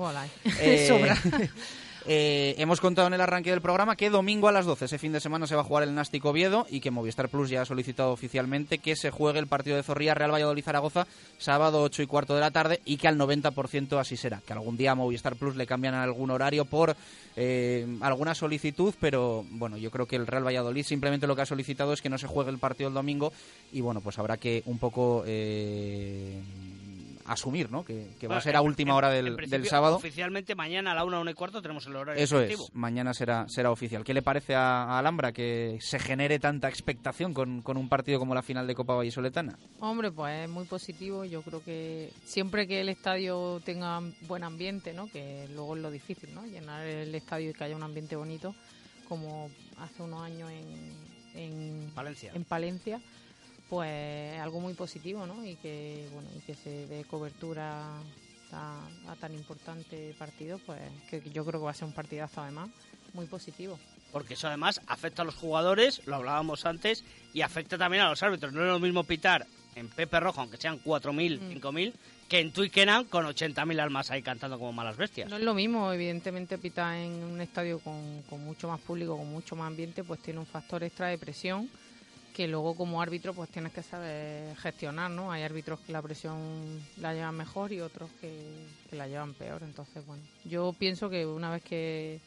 Eh, Eh, hemos contado en el arranque del programa que domingo a las 12, ese fin de semana, se va a jugar el Nástico Oviedo y que Movistar Plus ya ha solicitado oficialmente que se juegue el partido de Zorrilla Real Valladolid Zaragoza sábado 8 y cuarto de la tarde y que al 90% así será. Que algún día a Movistar Plus le cambian algún horario por eh, alguna solicitud, pero bueno, yo creo que el Real Valladolid simplemente lo que ha solicitado es que no se juegue el partido el domingo y bueno, pues habrá que un poco. Eh, asumir, ¿no? Que, va a ser a última hora del, sábado. Oficialmente mañana a la una, una y cuarto tenemos el horario Eso es, mañana será, será oficial. ¿Qué le parece a, Alhambra que se genere tanta expectación con, con, un partido como la final de Copa Vallisoletana? Hombre, pues es muy positivo. Yo creo que siempre que el estadio tenga buen ambiente, ¿no? Que luego es lo difícil, ¿no? Llenar el estadio y que haya un ambiente bonito, como hace unos años en, en Palencia. En Palencia pues algo muy positivo, ¿no? Y que, bueno, y que se dé cobertura a, tan importante partido, pues que yo creo que va a ser un partidazo además muy positivo. Porque eso además afecta a los jugadores, lo hablábamos antes, y afecta también a los árbitros. No es lo mismo pitar en Pepe Rojo, aunque sean 4.000, 5.000, mm. que en Twickenham con 80.000 almas ahí cantando como malas bestias. No es lo mismo, evidentemente pitar en un estadio con, con mucho más público, con mucho más ambiente, pues tiene un factor extra de presión que luego como árbitro pues tienes que saber gestionar, ¿no? Hay árbitros que la presión la llevan mejor y otros que, que la llevan peor. Entonces, bueno, yo pienso que una vez que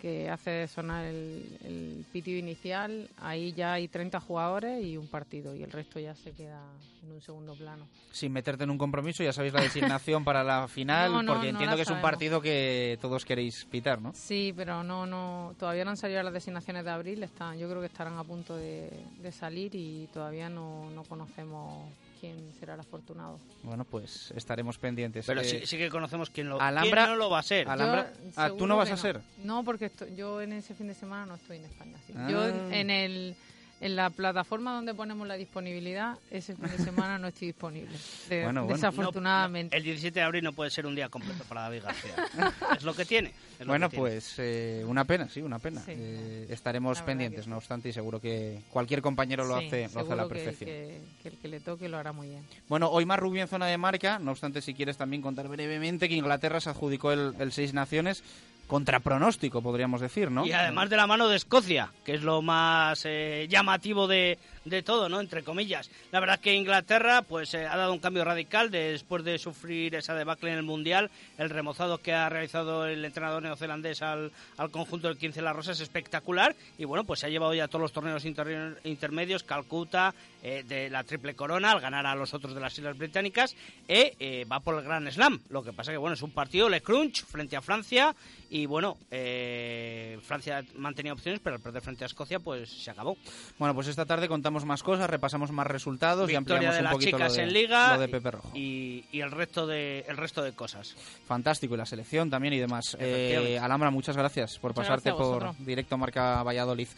que hace sonar el, el pitido inicial, ahí ya hay 30 jugadores y un partido, y el resto ya se queda en un segundo plano. Sin meterte en un compromiso, ya sabéis la designación para la final, porque entiendo que es un partido que todos queréis pitar, ¿no? Sí, pero no, no, todavía no han salido las designaciones de abril, están, yo creo que estarán a punto de, de salir y todavía no, no conocemos quién será el afortunado. Bueno, pues estaremos pendientes. Pero sí, sí, que conocemos quién, lo, Alhambra, no lo va a ser. Alhambra, ah, ¿Tú no vas a ser? No, porque yo en ese fin de semana no estoy en España. Yo ah. en el en la plataforma donde ponemos la disponibilidad, ese fin de semana no estoy disponible. Desafortunadamente. el 17 de abril no puede ser un día completo para David García. es lo que tiene. bueno, pues eh, una pena, sí, una pena. Eh, estaremos pendientes, no obstante, y seguro que cualquier compañero lo hace, lo hace a la perfección. Que, que, el que le toque lo hará muy bien. Bueno, hoy más rubio en zona de marca, no obstante, si quieres también contar brevemente que Inglaterra se adjudicó el, el Seis Naciones contrapronóstico, podríamos decir, ¿no? Y además de la mano de Escocia, que es lo más eh, llamativo de, de todo, ¿no? Entre comillas. La verdad que Inglaterra pues eh, ha dado un cambio radical después de sufrir esa debacle en el Mundial. El remozado que ha realizado el entrenador neozelandés al, al conjunto del 15 La Rosa es espectacular y bueno, pues se ha llevado ya todos los torneos intermedios, Calcuta, eh, de la triple corona al ganar a los otros de las Islas Británicas e eh, va por el Gran Slam. Lo que pasa que bueno, es un partido Le Crunch frente a Francia y bueno, Francia mantenía opciones, pero al perder frente a Escocia pues se acabó. Bueno, pues esta tarde contamos más cosas, repasamos más resultados y ampliamos de un las poquito chicas lo de, en Liga de Pepe Rojo. Y, el resto de el resto de cosas. Fantástico, y la selección también y demás. Eh, Alhambra, muchas gracias por pasarte por directo Marca Valladolid.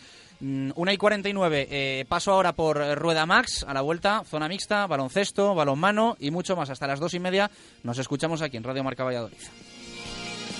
Mm, una y 49, eh, paso ahora por Rueda Max, a la vuelta, zona mixta, baloncesto, balonmano y mucho más. Hasta las dos y media nos escuchamos aquí en Radio Marca Valladolid.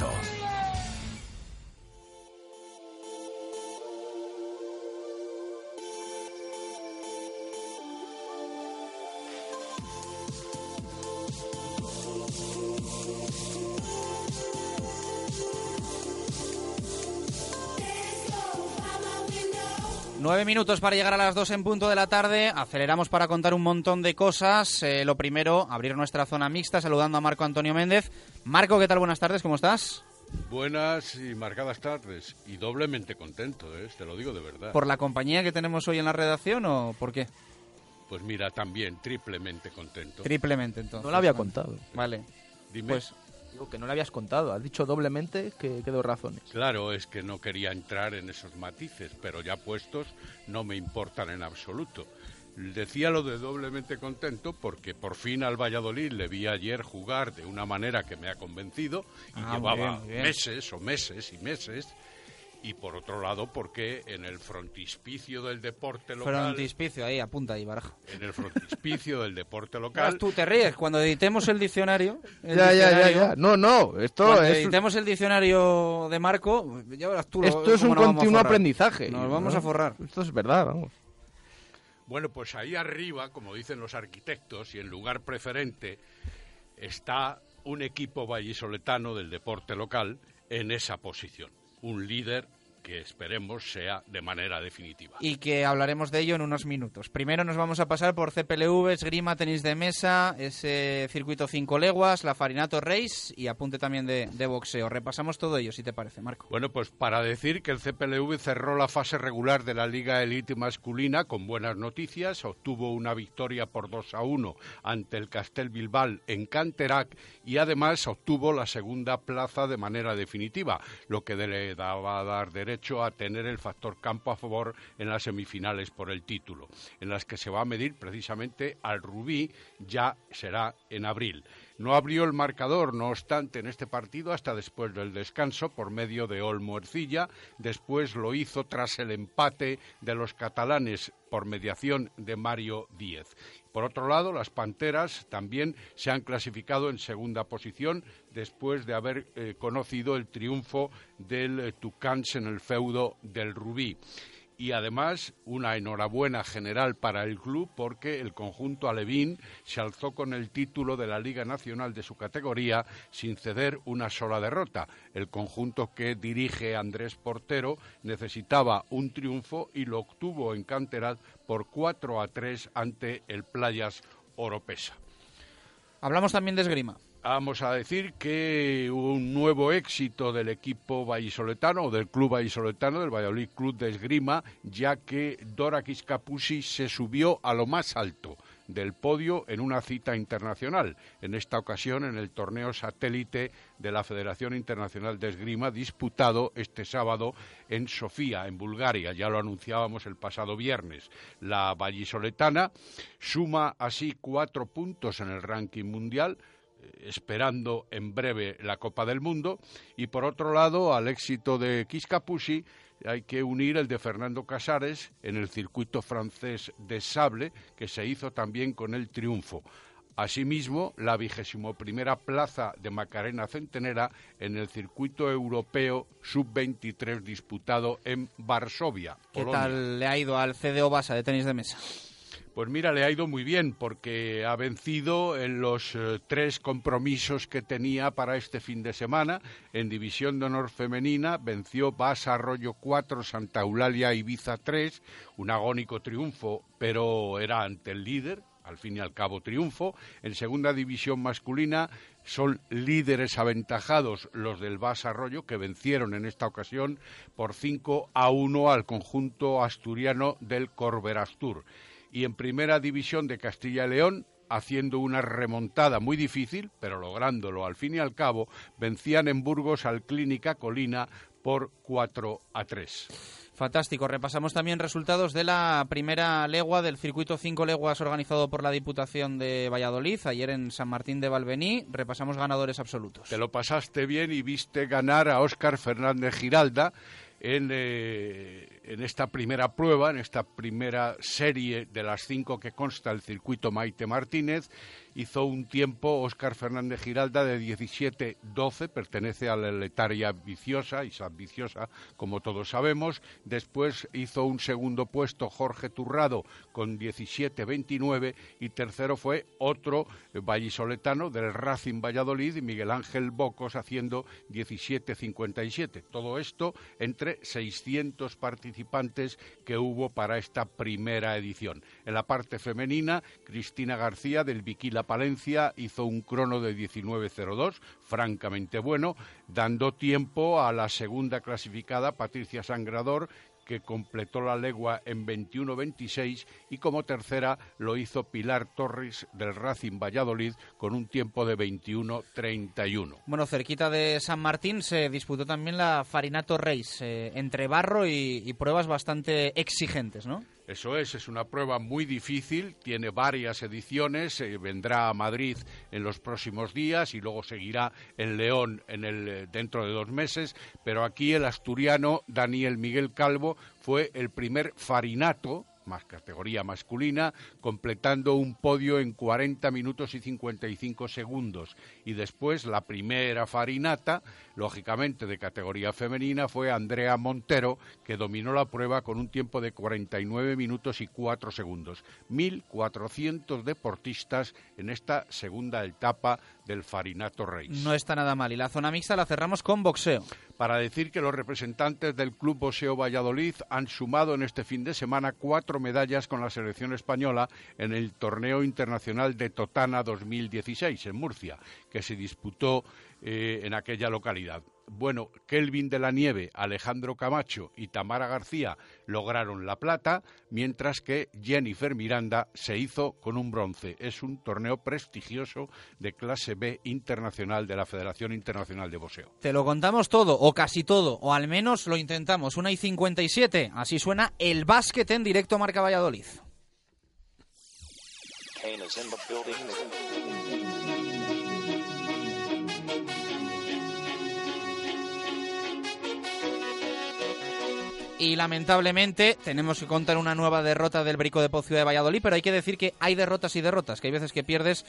alto. Nueve minutos para llegar a las dos en punto de la tarde. Aceleramos para contar un montón de cosas. Eh, lo primero, abrir nuestra zona mixta saludando a Marco Antonio Méndez. Marco, ¿qué tal? Buenas tardes, ¿cómo estás? Buenas y marcadas tardes. Y doblemente contento, ¿eh? te lo digo de verdad. ¿Por la compañía que tenemos hoy en la redacción o por qué? Pues mira, también triplemente contento. Triplemente, entonces. No lo había contado. Vale. Dime. Pues digo que no lo habías contado. Has dicho doblemente que, que dos razones. Claro, es que no quería entrar en esos matices, pero ya puestos no me importan en absoluto. Decía lo de doblemente contento porque por fin al Valladolid le vi ayer jugar de una manera que me ha convencido y Ah, llevaba bien, muy bien. meses o meses y meses. Y por otro lado porque en el frontispicio del deporte local... Frontispicio, ahí, apunta ahí, baraja. En el frontispicio del deporte local... Tú te ríes cuando editemos el diccionario. el Ya, ya, ya, ya. No, no, esto Cuando es- editemos el diccionario de Marco, ya verás tú. lo- Esto es cómo un continuo aprendizaje. Nos vamos ¿no? a forrar. Esto es verdad, vamos. Bueno, pues ahí arriba, como dicen los arquitectos, y en lugar preferente, está un equipo vallisoletano del deporte local en esa posición. Un líder que esperemos sea de manera definitiva. y que hablaremos de ello en unos minutos. Primero nos vamos a pasar por CPLV, esgrima, tenis de mesa, ese circuito 5 leguas, la Farinato Race y apunte también de, de boxeo. Repasamos todo ello, si te parece, Marco. Bueno, pues para decir que el CPLV cerró la fase regular de la Liga Elite masculina con buenas noticias, obtuvo una victoria por 2 a 1 ante el Castel Bilbao en Canterac y además obtuvo la segunda plaza de manera definitiva, lo que le daba a dar derecho a tener el factor campo a favor en las semifinales por el título, en las que se va a medir precisamente al Rubí, ya será en abril. No abrió el marcador, no obstante, en este partido hasta después del descanso por medio de Olmo Ercilla. Después lo hizo tras el empate de los catalanes por mediación de Mario Díez. Por otro lado, las Panteras también se han clasificado en segunda posición después de haber eh, conocido el triunfo del eh, Tucans en el feudo del Rubí y además una enhorabuena general para el club porque el conjunto alevín se alzó con el título de la Liga Nacional de su categoría sin ceder una sola derrota. El conjunto que dirige Andrés Portero necesitaba un triunfo y lo obtuvo en Canteral por 4 a 3 ante el Playas Oropesa. Hablamos también de esgrima. Vamos a decir que hubo un nuevo éxito del equipo vallisoletano o del club vallisoletano, del Valladolid Club de Esgrima, ya que Dora Kiscapusi se subió a lo más alto del podio en una cita internacional, en esta ocasión en el torneo satélite de la Federación Internacional de Esgrima, disputado este sábado en Sofía, en Bulgaria. Ya lo anunciábamos el pasado viernes. La vallisoletana suma así cuatro puntos en el ranking mundial, esperando en breve la Copa del Mundo. Y por otro lado, al éxito de Kiscapusi hay que unir el de Fernando Casares en el circuito francés de sable, que se hizo también con el triunfo. Asimismo, la vigésimo primera plaza de Macarena Centenera en el circuito europeo sub-23 disputado en Varsovia. ¿Qué tal le ha ido al CDO Basa de tenis de mesa? Pues mira, le ha ido muy bien porque ha vencido en los eh, tres compromisos que tenía para este fin de semana. En División de Honor Femenina venció Basa Arroyo 4, Santa Eulalia Ibiza 3, un agónico triunfo, pero era ante el líder, al fin y al cabo triunfo. En segunda división masculina son líderes aventajados los del Basa Arroyo, que vencieron en esta ocasión por 5 a 1 al conjunto asturiano del Corberastur y en primera división de Castilla y León, haciendo una remontada muy difícil, pero lográndolo al fin y al cabo, vencían en Burgos al Clínica Colina por 4 a 3. Fantástico. Repasamos también resultados de la primera legua del circuito 5 leguas organizado por la Diputación de Valladolid, ayer en San Martín de Valvení. Repasamos ganadores absolutos. Te lo pasaste bien y viste ganar a Óscar Fernández Giralda en, eh, en esta primera prueba, en esta primera serie de las cinco que consta el circuito Maite Martínez. Hizo un tiempo Óscar Fernández Giralda de 17-12, pertenece a la letaria viciosa y es ambiciosa, como todos sabemos. Después hizo un segundo puesto Jorge Turrado con 17-29 y tercero fue otro eh, vallisoletano del Racing Valladolid, Miguel Ángel Bocos, haciendo 17-57. Todo esto entre 600 participantes participantes que hubo para esta primera edición. En la parte femenina, Cristina García del Viquila Palencia hizo un crono de 19.02, francamente bueno, dando tiempo a la segunda clasificada, Patricia Sangrador, que completó la legua en 21-26 y como tercera lo hizo Pilar Torres del Racing Valladolid con un tiempo de 21-31. Bueno, cerquita de San Martín se disputó también la Farinato Race, eh, entre barro y pruebas bastante exigentes, ¿no? Eso es, es una prueba muy difícil, tiene varias ediciones, eh, vendrá a Madrid en los próximos días y luego seguirá en León en el, eh, dentro de dos meses, pero aquí el asturiano Daniel Miguel Calvo fue el primer farinato más categoría masculina, completando un podio en 40 minutos y 55 segundos. Y después la primera farinata, lógicamente de categoría femenina, fue Andrea Montero, que dominó la prueba con un tiempo de 49 minutos y 4 segundos. 1.400 deportistas en esta segunda etapa del Farinato Race. No está nada mal. Y la zona mixta la cerramos con boxeo. Para decir que los representantes del Club Boxeo Valladolid han sumado en este fin de semana cuatro medallas con la selección española en el Torneo Internacional de Totana 2016 en Murcia, que se disputó eh, en aquella localidad. Bueno, Kelvin de la Nieve, Alejandro Camacho y Tamara García lograron la plata, mientras que Jennifer Miranda se hizo con un bronce. Es un torneo prestigioso de clase B internacional de la Federación Internacional de Boxeo. Te lo contamos todo, o casi todo, o al menos lo intentamos. Una y 57, así suena el básquet en directo Marca Valladolid. Y lamentablemente tenemos que contar una nueva derrota del Brico de Pocio de Valladolid, pero hay que decir que hay derrotas y derrotas, que hay veces que pierdes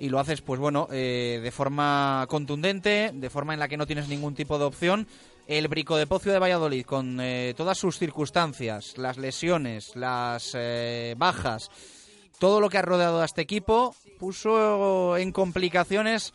y lo haces, pues bueno, eh, de forma contundente, de forma en la que no tienes ningún tipo de opción. El Brico de Pocio de Valladolid, con eh, todas sus circunstancias, las lesiones, las eh, bajas, todo lo que ha rodeado a este equipo, puso en complicaciones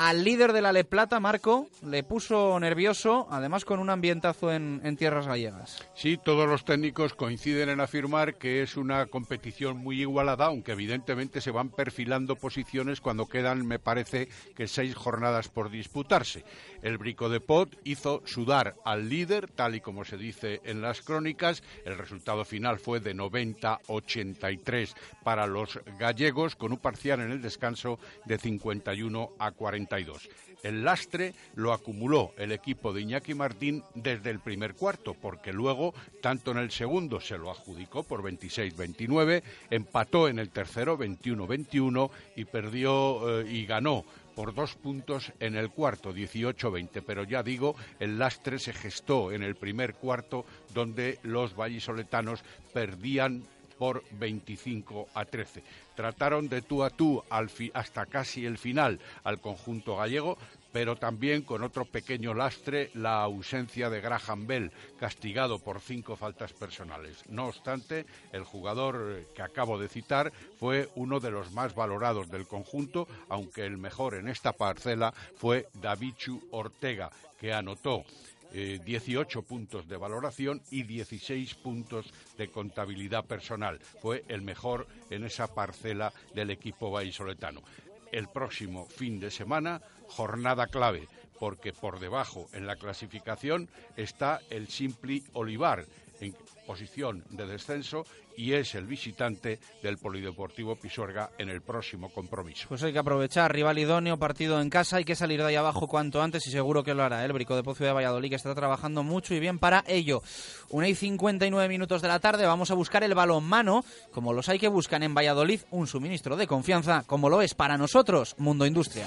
al líder de la Le Plata, Marco, le puso nervioso, además con un ambientazo en, tierras gallegas. Sí, todos los técnicos coinciden en afirmar que es una competición muy igualada, aunque evidentemente se van perfilando posiciones cuando quedan, me parece, que seis jornadas por disputarse. El Brico de Pot hizo sudar al líder, tal y como se dice en las crónicas. El resultado final fue de 90-83 para los gallegos, con un parcial en el descanso de 51 a 40. El lastre lo acumuló el equipo de Iñaki Martín desde el primer cuarto, porque luego, tanto en el segundo se lo adjudicó por 26-29, empató en el tercero 21-21 y perdió eh, y ganó por dos puntos en el cuarto, 18-20. Pero ya digo, el lastre se gestó en el primer cuarto, donde los vallisoletanos perdían por 25 a 13. Trataron de tú a tú hasta casi el final al conjunto gallego, pero también con otro pequeño lastre, la ausencia de Graham Bell, castigado por cinco faltas personales. No obstante, el jugador que acabo de citar fue uno de los más valorados del conjunto, aunque el mejor en esta parcela fue Davichu Ortega, que anotó 18 eh, puntos de valoración y 16 puntos de contabilidad personal. Fue el mejor en esa parcela del equipo vallisoletano. El próximo fin de semana, jornada clave, porque por debajo en la clasificación está el Simpli Olivar, en posición de descenso y es el visitante del Polideportivo Pisuerga en el próximo compromiso. Pues hay que aprovechar, rival idóneo, partido en casa, hay que salir de ahí abajo cuanto antes y seguro que lo hará el Brico de Pocio de Valladolid que está trabajando mucho y bien para ello. Una y 59 minutos de la tarde vamos a buscar el balón mano, como los hay que buscan en Valladolid, un suministro de confianza, como lo es para nosotros Mundo Industria.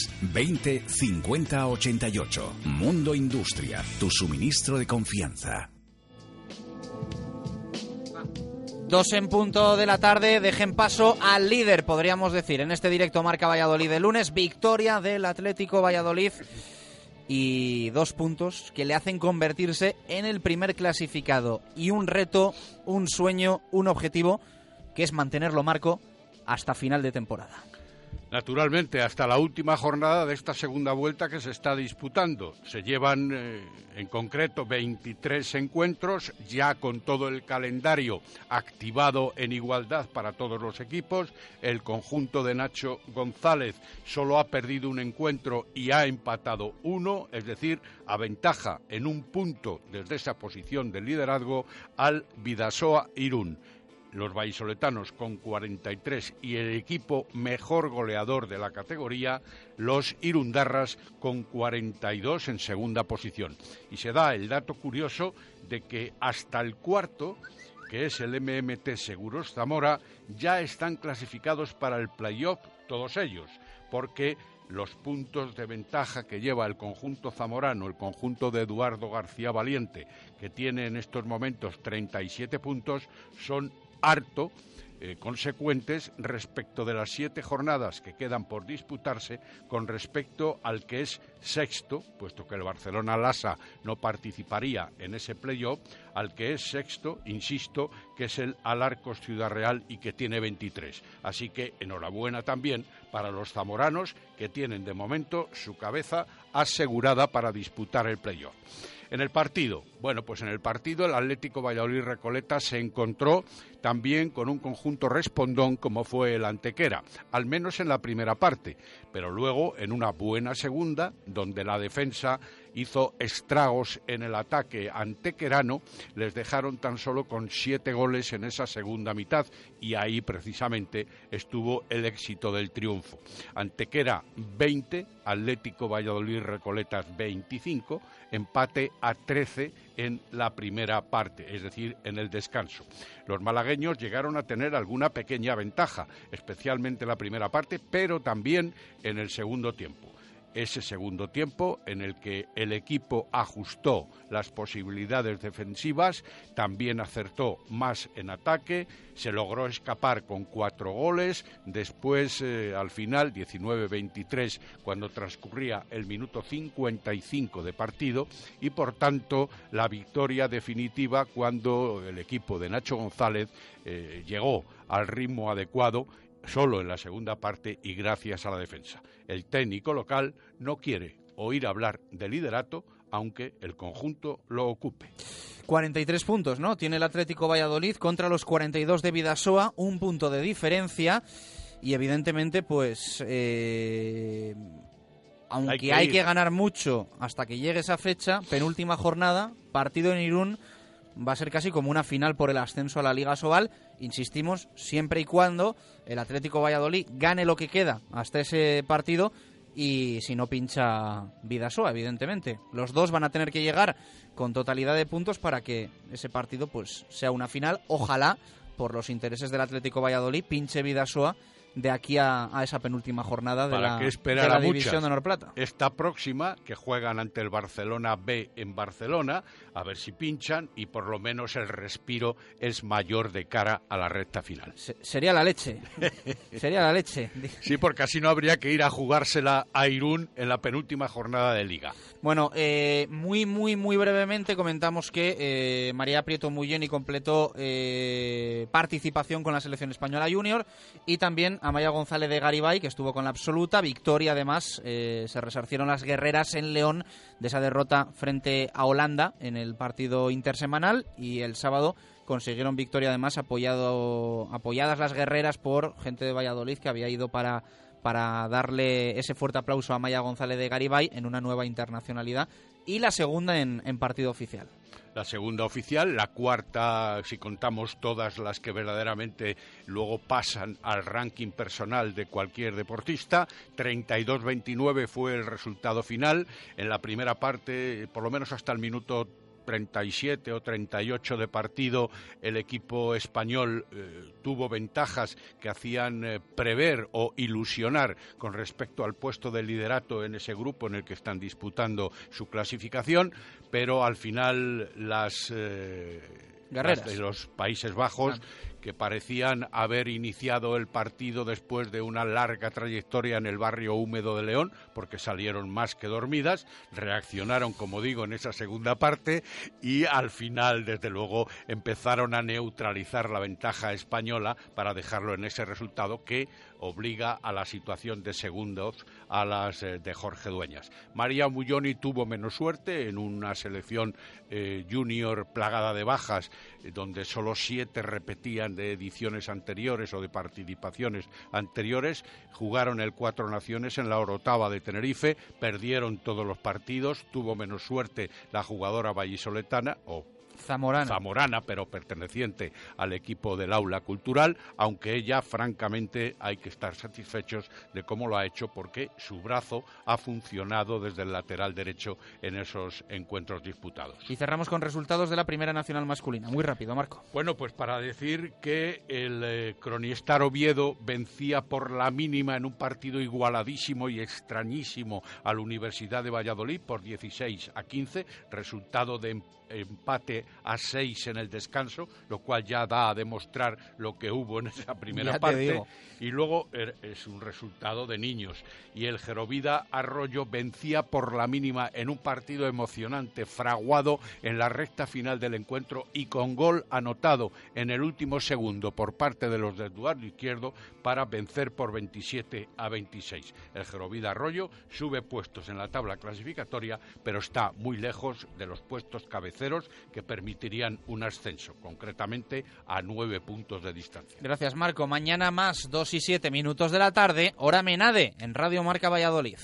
20 50 88. Mundo Industria, tu suministro de confianza. Dos en punto de la tarde, dejen paso al líder, podríamos decir, en este directo Marca Valladolid de lunes, victoria del Atlético Valladolid y dos puntos que le hacen convertirse en el primer clasificado y un reto, un sueño, un objetivo que es mantenerlo marco hasta final de temporada. Naturalmente, hasta la última jornada de esta segunda vuelta que se está disputando. Se llevan eh, en concreto 23 encuentros, ya con todo el calendario activado en igualdad para todos los equipos. El conjunto de Nacho González solo ha perdido un encuentro y ha empatado uno, es decir, aventaja en un punto desde esa posición de liderazgo al Vidasoa Irún los vallisoletanos con 43 y el equipo mejor goleador de la categoría, los Irundarras con 42 en segunda posición. Y se da el dato curioso de que hasta el cuarto, que es el MMT Seguros Zamora, ya están clasificados para el playoff todos ellos, porque los puntos de ventaja que lleva el conjunto zamorano, el conjunto de Eduardo García Valiente, que tiene en estos momentos 37 puntos, son harto eh, consecuentes respecto de las siete jornadas que quedan por disputarse con respecto al que es sexto, puesto que el Barcelona Lasa no participaría en ese playoff, al que es sexto, insisto, que es el Alarcos Ciudad Real y que tiene 23. Así que enhorabuena también para los zamoranos que tienen de momento su cabeza asegurada para disputar el playoff. En el partido, bueno, pues en el partido el Atlético Valladolid Recoleta se encontró también con un conjunto respondón como fue el Antequera, al menos en la primera parte, pero luego en una buena segunda, donde la defensa hizo estragos en el ataque antequerano, les dejaron tan solo con siete goles en esa segunda mitad y ahí precisamente estuvo el éxito del triunfo. Antequera 20, Atlético Valladolid Recoletas 25, empate a 13 en la primera parte, es decir, en el descanso. Los malagueños llegaron a tener alguna pequeña ventaja, especialmente en la primera parte, pero también en el segundo tiempo ese segundo tiempo en el que el equipo ajustó las posibilidades defensivas, también acertó más en ataque, se logró escapar con cuatro goles, después eh, al final 19-23 cuando transcurría el minuto 55 de partido y por tanto la victoria definitiva cuando el equipo de Nacho González eh, llegó al ritmo adecuado solo en la segunda parte y gracias a la defensa. El técnico local no quiere oír hablar de liderato, aunque el conjunto lo ocupe. 43 puntos, ¿no? Tiene el Atlético Valladolid contra los 42 de Vidasoa, un punto de diferencia. Y evidentemente, pues. Eh, aunque hay que, ganar mucho hasta que llegue esa fecha, penúltima jornada, partido en Irún va a ser casi como una final por el ascenso a la Liga Sobal. Insistimos, siempre y cuando el Atlético Valladolid gane lo que queda hasta ese partido y si no pincha Vidasoa, evidentemente. Los dos van a tener que llegar con totalidad de puntos para que ese partido pues sea una final. Ojalá, por los intereses del Atlético Valladolid, pinche Vidasoa de aquí a, esa penúltima jornada de la, de división de Norplata. Esta próxima, que juegan ante el Barcelona B en Barcelona, a ver si pinchan y por lo menos el respiro es mayor de cara a la recta final. sería la leche. sería la leche. Sí, porque así no habría que ir a jugársela a Irún en la penúltima jornada de liga. Bueno, eh, muy, muy, muy brevemente comentamos que eh, María Prieto Muyeni completó eh, participación con la selección española junior y también Amaya González de Garibay, que estuvo con la absoluta victoria. Además, se resarcieron las guerreras en León de esa derrota frente a Holanda en el partido intersemanal y el sábado consiguieron victoria además apoyado, apoyadas las guerreras por gente de Valladolid que había ido para para darle ese fuerte aplauso a Maya González de Garibay en una nueva internacionalidad y la segunda en, partido oficial. La segunda oficial, la cuarta, si contamos todas las que verdaderamente luego pasan al ranking personal de cualquier deportista. 32-29 fue el resultado final. En la primera parte, por lo menos hasta el minuto 37 o 38 de partido el equipo español eh, tuvo ventajas que hacían eh, prever o ilusionar con respecto al puesto de liderato en ese grupo en el que están disputando su clasificación, pero al final las... Eh, de los Países Bajos, que parecían haber iniciado el partido después de una larga trayectoria en el barrio húmedo de León, porque salieron más que dormidas, reaccionaron, como digo, en esa segunda parte y al final, desde luego, empezaron a neutralizar la ventaja española para dejarlo en ese resultado que obliga a la situación de segundos a las eh, de Jorge Dueñas. María Mulloni tuvo menos suerte en una selección eh, junior plagada de bajas, eh, donde solo siete repetían de ediciones anteriores o de participaciones anteriores. Jugaron el Cuatro Naciones en la Orotava de Tenerife, perdieron todos los partidos, tuvo menos suerte la jugadora vallisoletana o Zamorana. Zamorana, pero perteneciente al equipo del aula cultural, aunque ella, francamente, hay que estar satisfechos de cómo lo ha hecho porque su brazo ha funcionado desde el lateral derecho en esos encuentros disputados. Y cerramos con resultados de la Primera Nacional Masculina. Muy rápido, Marco. Bueno, pues para decir que el eh, Cronistar Oviedo vencía por la mínima en un partido igualadísimo y extrañísimo a la Universidad de Valladolid por 16 a 15, resultado de empate a seis en el descanso, lo cual ya da a demostrar lo que hubo en esa primera parte. Y luego er, es un resultado de niños. Y el Gerovida Arroyo vencía por la mínima en un partido emocionante, fraguado en la recta final del encuentro y con gol anotado en el último segundo por parte de los de Eduardo Izquierdo para vencer por 27 a 26. El Gerovida Arroyo sube puestos en la tabla clasificatoria, pero está muy lejos de los puestos cabeceros que permitirían un ascenso, concretamente a nueve puntos de distancia. Gracias, Marco. Mañana más, dos y siete minutos de la tarde, hora Menade, en Radio Marca Valladolid.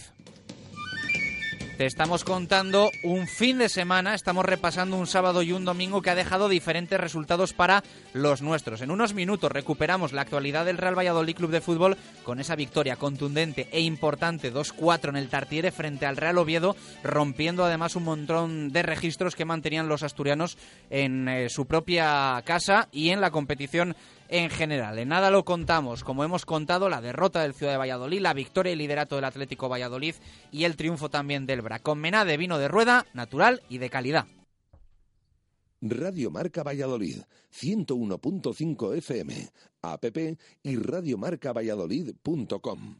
Te estamos contando un fin de semana, estamos repasando un sábado y un domingo que ha dejado diferentes resultados para los nuestros. En unos minutos recuperamos la actualidad del Real Valladolid Club de Fútbol con esa victoria contundente e importante 2-4 en el Tartiere frente al Real Oviedo, rompiendo además un montón de registros que mantenían los asturianos en eh, su propia casa y en la competición en general. En nada lo contamos, como hemos contado, la derrota del Ciudad de Valladolid, la victoria y liderato del Atlético Valladolid y el triunfo también del Bra. Con mená de vino de rueda, natural y de calidad. Radio Marca Valladolid, 101.5 FM, app y radiomarcavalladolid.com.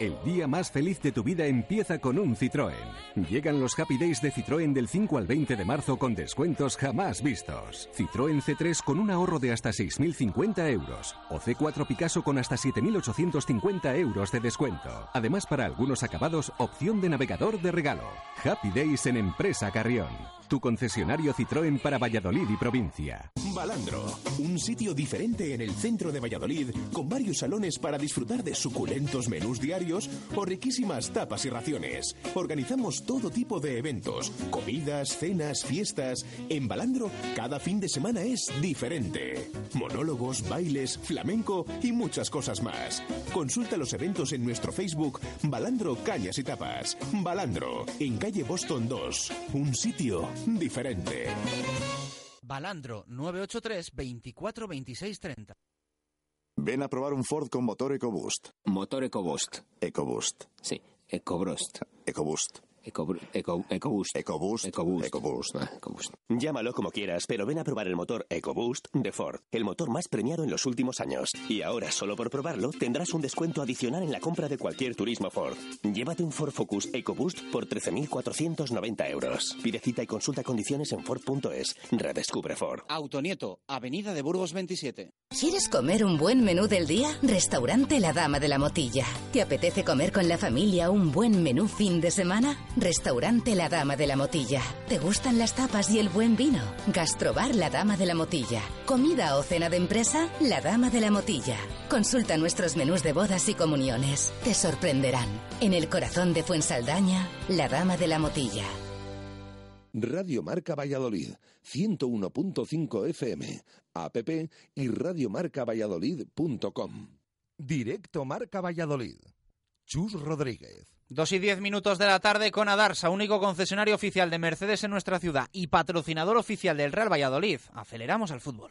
El día más feliz de tu vida empieza con un Citroën. Llegan los Happy Days de Citroën del 5 al 20 de marzo con descuentos jamás vistos. Citroën C3 con un ahorro de hasta 6.050 euros. O C4 Picasso con hasta 7.850 euros de descuento. Además, para algunos acabados, opción de navegador de regalo. Happy Days en Empresa Carrión. Tu concesionario Citroën para Valladolid y provincia. Balandro, un sitio diferente en el centro de Valladolid, con varios salones para disfrutar de suculentos menús diarios o riquísimas tapas y raciones. Organizamos todo tipo de eventos, comidas, cenas, fiestas. En Balandro, cada fin de semana es diferente. Monólogos, bailes, flamenco y muchas cosas más. Consulta los eventos en nuestro Facebook Balandro Cañas y Tapas. Balandro, en calle Boston 2. Un sitio diferente. Balandro 983 24 26 30. Ven a probar un Ford con motor EcoBoost. Motor EcoBoost. EcoBoost. Sí, EcoBoost. EcoBoost. Eco, eco, EcoBoost. EcoBoost. EcoBoost. EcoBoost. Ah, EcoBoost. Llámalo como quieras, pero ven a probar el motor EcoBoost de Ford, el motor más premiado en los últimos años. Y ahora, solo por probarlo, tendrás un descuento adicional en la compra de cualquier turismo Ford. Llévate un Ford Focus EcoBoost por 13.490 euros. Pide cita y consulta condiciones en Ford.es. Redescubre Ford. Autonieto, Avenida de Burgos 27. ¿Quieres comer un buen menú del día? Restaurante La Dama de la Motilla. ¿Te apetece comer con la familia un buen menú fin de semana? Restaurante La Dama de la Motilla. ¿Te gustan las tapas y el buen vino? Gastrobar La Dama de la Motilla. ¿Comida o cena de empresa? La Dama de la Motilla. Consulta nuestros menús de bodas y comuniones. Te sorprenderán. En el corazón de Fuensaldaña, La Dama de la Motilla. Radio Marca Valladolid, 101.5 FM, app y radiomarcavalladolid.com. Directo Marca Valladolid. Chus Rodríguez. Dos y diez minutos de la tarde con Adarsa, único concesionario oficial de Mercedes en nuestra ciudad y patrocinador oficial del Real Valladolid. Aceleramos al fútbol.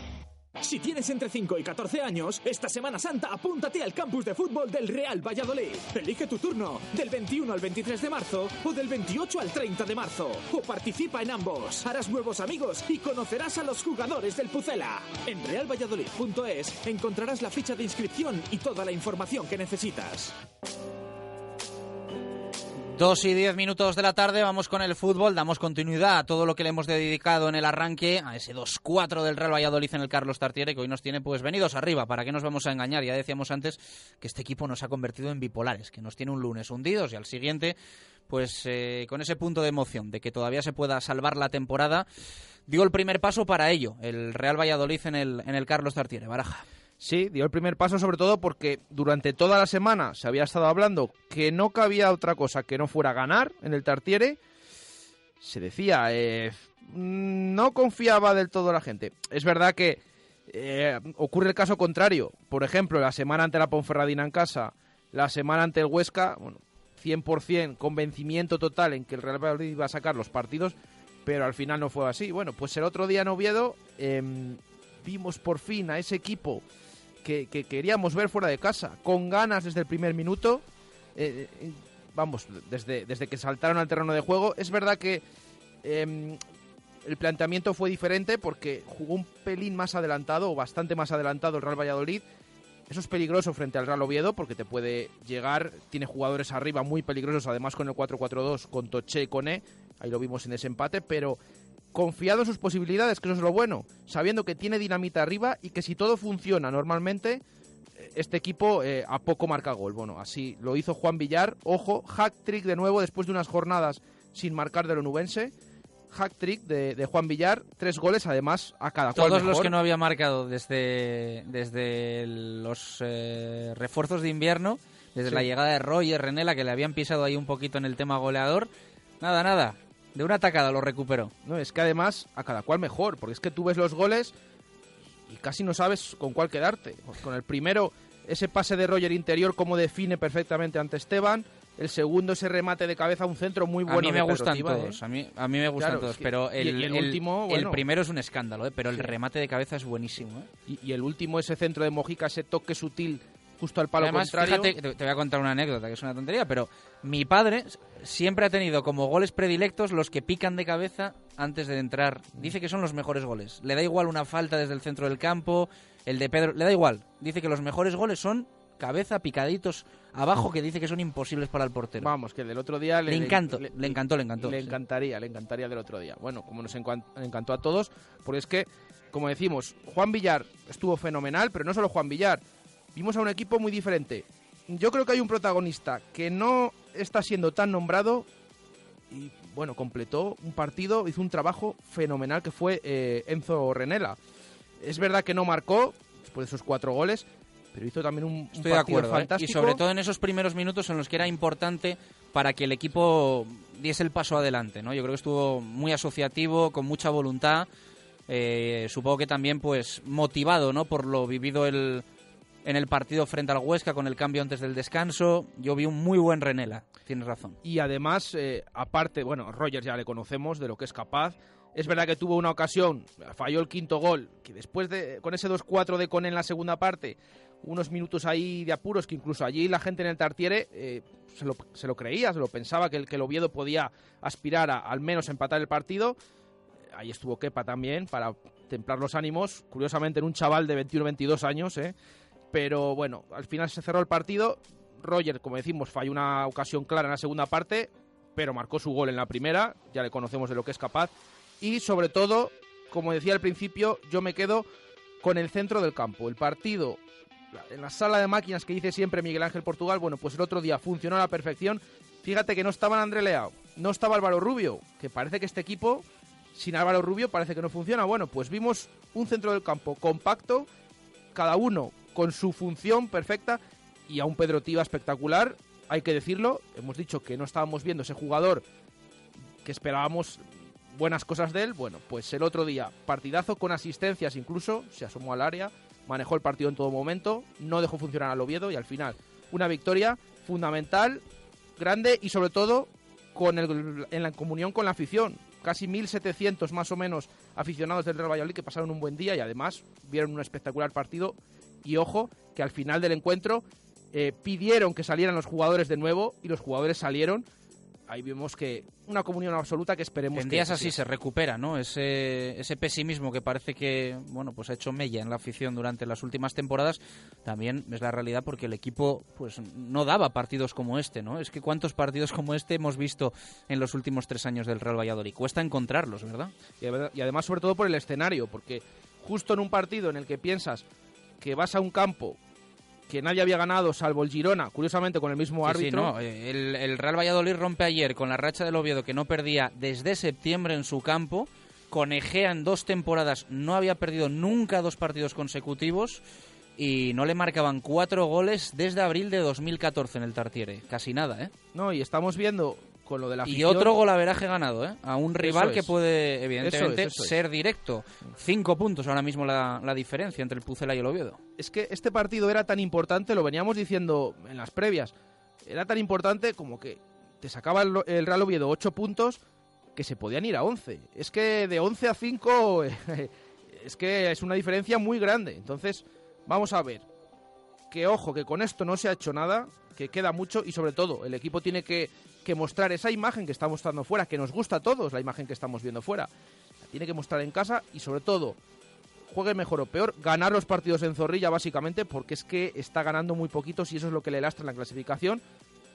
Si tienes entre 5 y 14 años, esta Semana Santa apúntate al campus de fútbol del Real Valladolid. Elige tu turno, del 21 al 23 de marzo o del 28 al 30 de marzo. O participa en ambos. Harás nuevos amigos y conocerás a los jugadores del Pucela. En realvalladolid.es encontrarás la ficha de inscripción y toda la información que necesitas. Dos y diez minutos de la tarde, vamos con el fútbol, damos continuidad a todo lo que le hemos dedicado en el arranque, a ese 2-4 del Real Valladolid en el Carlos Tartiere, que hoy nos tiene pues venidos arriba, ¿para qué nos vamos a engañar? Ya decíamos antes que este equipo nos ha convertido en bipolares, que nos tiene un lunes hundidos y al siguiente, pues eh, con ese punto de emoción de que todavía se pueda salvar la temporada, dio el primer paso para ello, el Real Valladolid en el, en el Carlos Tartiere, Baraja. Sí, dio el primer paso sobre todo porque durante toda la semana se había estado hablando que no cabía otra cosa que no fuera ganar en el Tartiere. Se decía, eh, no confiaba del todo la gente. Es verdad que eh, ocurre el caso contrario. Por ejemplo, la semana ante la Ponferradina en casa, la semana ante el Huesca, bueno, 100% convencimiento total en que el Real Valladolid iba a sacar los partidos, pero al final no fue así. Bueno, pues el otro día en Oviedo em, vimos por fin a ese equipo que, queríamos ver fuera de casa, con ganas desde el primer minuto. Eh, eh, vamos, desde, desde que saltaron al terreno de juego. Es verdad que em, el planteamiento fue diferente porque jugó un pelín más adelantado, o bastante más adelantado el Real Valladolid. Eso es peligroso frente al Real Oviedo porque te puede llegar, tiene jugadores arriba muy peligrosos, además con el 4-4-2, con Toche y con E, ahí lo vimos en ese empate, pero confiado en sus posibilidades, que eso es lo bueno, sabiendo que tiene dinamita arriba y que si todo funciona normalmente, este equipo eh, a poco marca gol. Bueno, así lo hizo Juan Villar. Ojo, hack trick de nuevo después de unas jornadas sin marcar de lo nubense. Hack trick de, Juan Villar, tres goles además a cada Todos cual los que no había marcado desde, desde los eh, refuerzos de invierno, desde la llegada de Roger Renela, que le habían pisado ahí un poquito en el tema goleador. Nada, nada, de una atacada lo recuperó. No, es que además a cada cual mejor, porque es que tú ves los goles y casi no sabes con cuál quedarte. Pues con el primero, ese pase de Roger interior, como define perfectamente ante Esteban. El segundo, ese remate de cabeza a un centro muy bueno. A mí me gustan todos, a, mí, a mí me gustan todos, pero el, último, el primero es un escándalo, ¿eh? pero el remate de cabeza es buenísimo. ¿eh? Y, el último, ese centro de Mojica, ese toque sutil justo al palo Además, Fíjate, te, voy a contar una anécdota que es una tontería, pero mi padre siempre ha tenido como goles predilectos los que pican de cabeza antes de entrar. Dice que son los mejores goles. Le da igual una falta desde el centro del campo, el de Pedro, le da igual. Dice que los mejores goles son cabeza picaditos abajo que dice que son imposibles para el portero. Vamos, que del otro día le, encantó, le, encantó, le encantó. Le encantaría, le encantaría del otro día. Bueno, como nos encantó a todos, porque es que, como decimos, Juan Villar estuvo fenomenal, pero no solo Juan Villar vimos a un equipo muy diferente. Yo creo que hay un protagonista que no está siendo tan nombrado y bueno, completó un partido, hizo un trabajo fenomenal que fue eh, Enzo Renela. Es verdad que no marcó después de esos cuatro goles, pero hizo también un, Estoy partido de acuerdo, ¿eh? fantástico. Y sobre todo en esos primeros minutos en los que era importante para que el equipo diese el paso adelante, ¿no? Yo creo que estuvo muy asociativo, con mucha voluntad. Eh, supongo que también pues motivado, ¿no? Por lo vivido el, en el partido frente al Huesca con el cambio antes del descanso. Yo vi un muy buen Renela, tienes razón. Y además, eh, aparte, bueno, Rogers ya le conocemos de lo que es capaz. Es verdad que tuvo una ocasión, falló el quinto gol, que después de con ese 2-4 de Con en la segunda parte, unos minutos ahí de apuros, que incluso allí la gente en el Tartiere eh, se, lo, se, lo, creía, se lo pensaba que el, que el Oviedo podía aspirar a al menos empatar el partido. Ahí estuvo Kepa también para templar los ánimos, curiosamente en un chaval de 21-22 años, ¿eh? Pero bueno, al final se cerró el partido. Roger, como decimos, falló una ocasión clara en la segunda parte, pero marcó su gol en la primera, ya le conocemos de lo que es capaz. Y sobre todo, como decía al principio, yo me quedo con el centro del campo. El partido, en la sala de máquinas que dice siempre Miguel Ángel Portugal, bueno, pues el otro día funcionó a la perfección. Fíjate que no estaba André Leao, no estaba Álvaro Rubio, que parece que este equipo, sin Álvaro Rubio, parece que no funciona. Bueno, pues vimos un centro del campo compacto, cada uno con su función perfecta y a un Pedro Tiva espectacular hay que decirlo. Hemos dicho que no estábamos viendo ese jugador que esperábamos buenas cosas de él. Bueno, pues el otro día, partidazo con asistencias incluso, se asomó al área, manejó el partido en todo momento, no dejó funcionar al Oviedo y al final una victoria fundamental, grande y sobre todo con el, en la comunión con la afición. Casi 1.700 más o menos aficionados del Real Valladolid que pasaron un buen día y además vieron un espectacular partido. Y ojo, que al final del encuentro eh, pidieron que salieran los jugadores de nuevo y los jugadores salieron ahí vemos que una comunión absoluta que esperemos en que días así se recupera, ¿no? Ese, ese pesimismo que parece que, bueno, pues ha hecho mella en la afición durante las últimas temporadas, también es la realidad porque el equipo, pues, no daba partidos como este, ¿no? Es que cuántos partidos como este hemos visto en los últimos tres años del Real Valladolid. Cuesta encontrarlos, ¿verdad? Y además, sobre todo por el escenario, porque justo en un partido en el que piensas que vas a un campo que nadie había ganado salvo el Girona, curiosamente con el mismo árbitro. Eh, el, Real Valladolid rompe ayer con la racha del Oviedo que no perdía desde septiembre en su campo. Con Egea en dos temporadas no había perdido nunca dos partidos consecutivos y no le marcaban cuatro goles desde abril de 2014 en el Tartiere. Casi nada, ¿eh? No, y estamos viendo lo de la Y otro golaveraje ganado, ¿eh? A un rival que puede, evidentemente, ser directo. Cinco puntos ahora mismo la, diferencia entre el Pucela y el Oviedo. Es que este partido era tan importante, lo veníamos diciendo en las previas, era tan importante como que te sacaba el, Real Oviedo ocho puntos que se podían ir a once. Es que de once a cinco es que es una diferencia muy grande. Entonces, vamos a ver. Que ojo, que con esto no se ha hecho nada, que queda mucho y sobre todo el equipo tiene que que mostrar esa imagen que está mostrando fuera, que nos gusta a todos la imagen que estamos viendo fuera. tiene que mostrar en casa y sobre todo, juegue mejor o peor, ganar los partidos en Zorrilla básicamente porque es que está ganando muy poquitos y eso es lo que le lastra en la clasificación,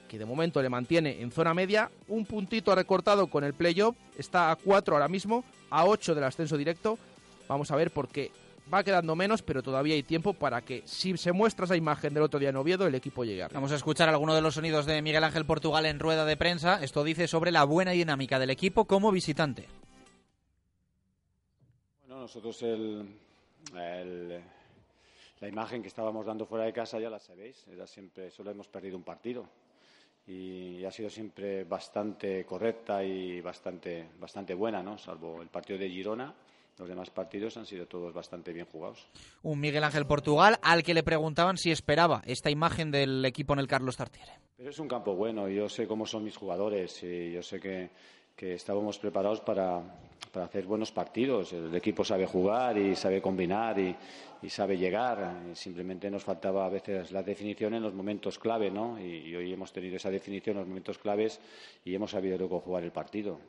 que de momento le mantiene en zona media, un puntito recortado con el playoff, está a 4 ahora mismo, a 8 del ascenso directo. Vamos a ver por qué va quedando menos, pero todavía hay tiempo para que, si se muestra esa imagen del otro día en Oviedo, el equipo llegue Vamos a escuchar algunos de los sonidos de Miguel Ángel Portugal en rueda de prensa. Esto dice sobre la buena dinámica del equipo como visitante. Bueno, nosotros el, la imagen que estábamos dando fuera de casa ya la sabéis. Era siempre, solo hemos perdido un partido. Y ha sido siempre bastante correcta y bastante, bastante buena, ¿no? Salvo el partido de Girona los demás partidos han sido todos bastante bien jugados. Un Miguel Ángel Portugal al que le preguntaban si esperaba esta imagen del equipo en el Carlos Tartiere. Pero es un campo bueno, yo sé cómo son mis jugadores y yo sé que, estábamos preparados para, hacer buenos partidos. El equipo sabe jugar y sabe combinar y, sabe llegar. simplemente nos faltaba a veces la definición en los momentos clave, ¿no? Y, y, hoy hemos tenido esa definición en los momentos claves y hemos sabido luego jugar el partido.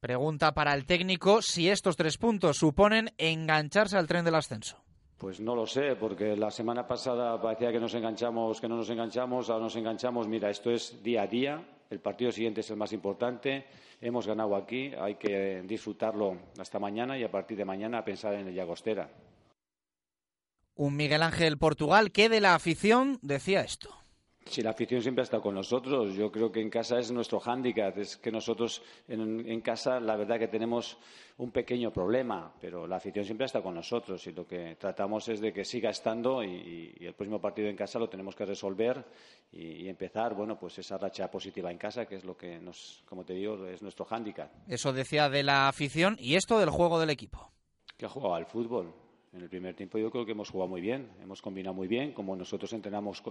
Pregunta para el técnico si estos tres puntos suponen engancharse al tren del ascenso. Pues no lo sé, porque la semana pasada parecía que nos enganchamos, que no nos enganchamos, ahora nos enganchamos. Mira, esto es día a día. El partido siguiente es el más importante. Hemos ganado aquí, hay que disfrutarlo hasta mañana y a partir de mañana pensar en el Llagostera. Un Miguel Ángel Portugal que de la afición decía esto. Sí, la afición siempre ha estado con nosotros. Yo creo que en casa es nuestro hándicap. Es que nosotros en, casa, la verdad que tenemos un pequeño problema, pero la afición siempre ha estado con nosotros y lo que tratamos es de que siga estando y, el próximo partido en casa lo tenemos que resolver y, empezar, bueno, pues esa racha positiva en casa, que es lo que nos, como te digo, es nuestro hándicap. Eso decía de la afición y esto del juego del equipo. Que ha jugado al fútbol en el primer tiempo yo creo que hemos jugado muy bien, hemos combinado muy bien, como nosotros entrenamos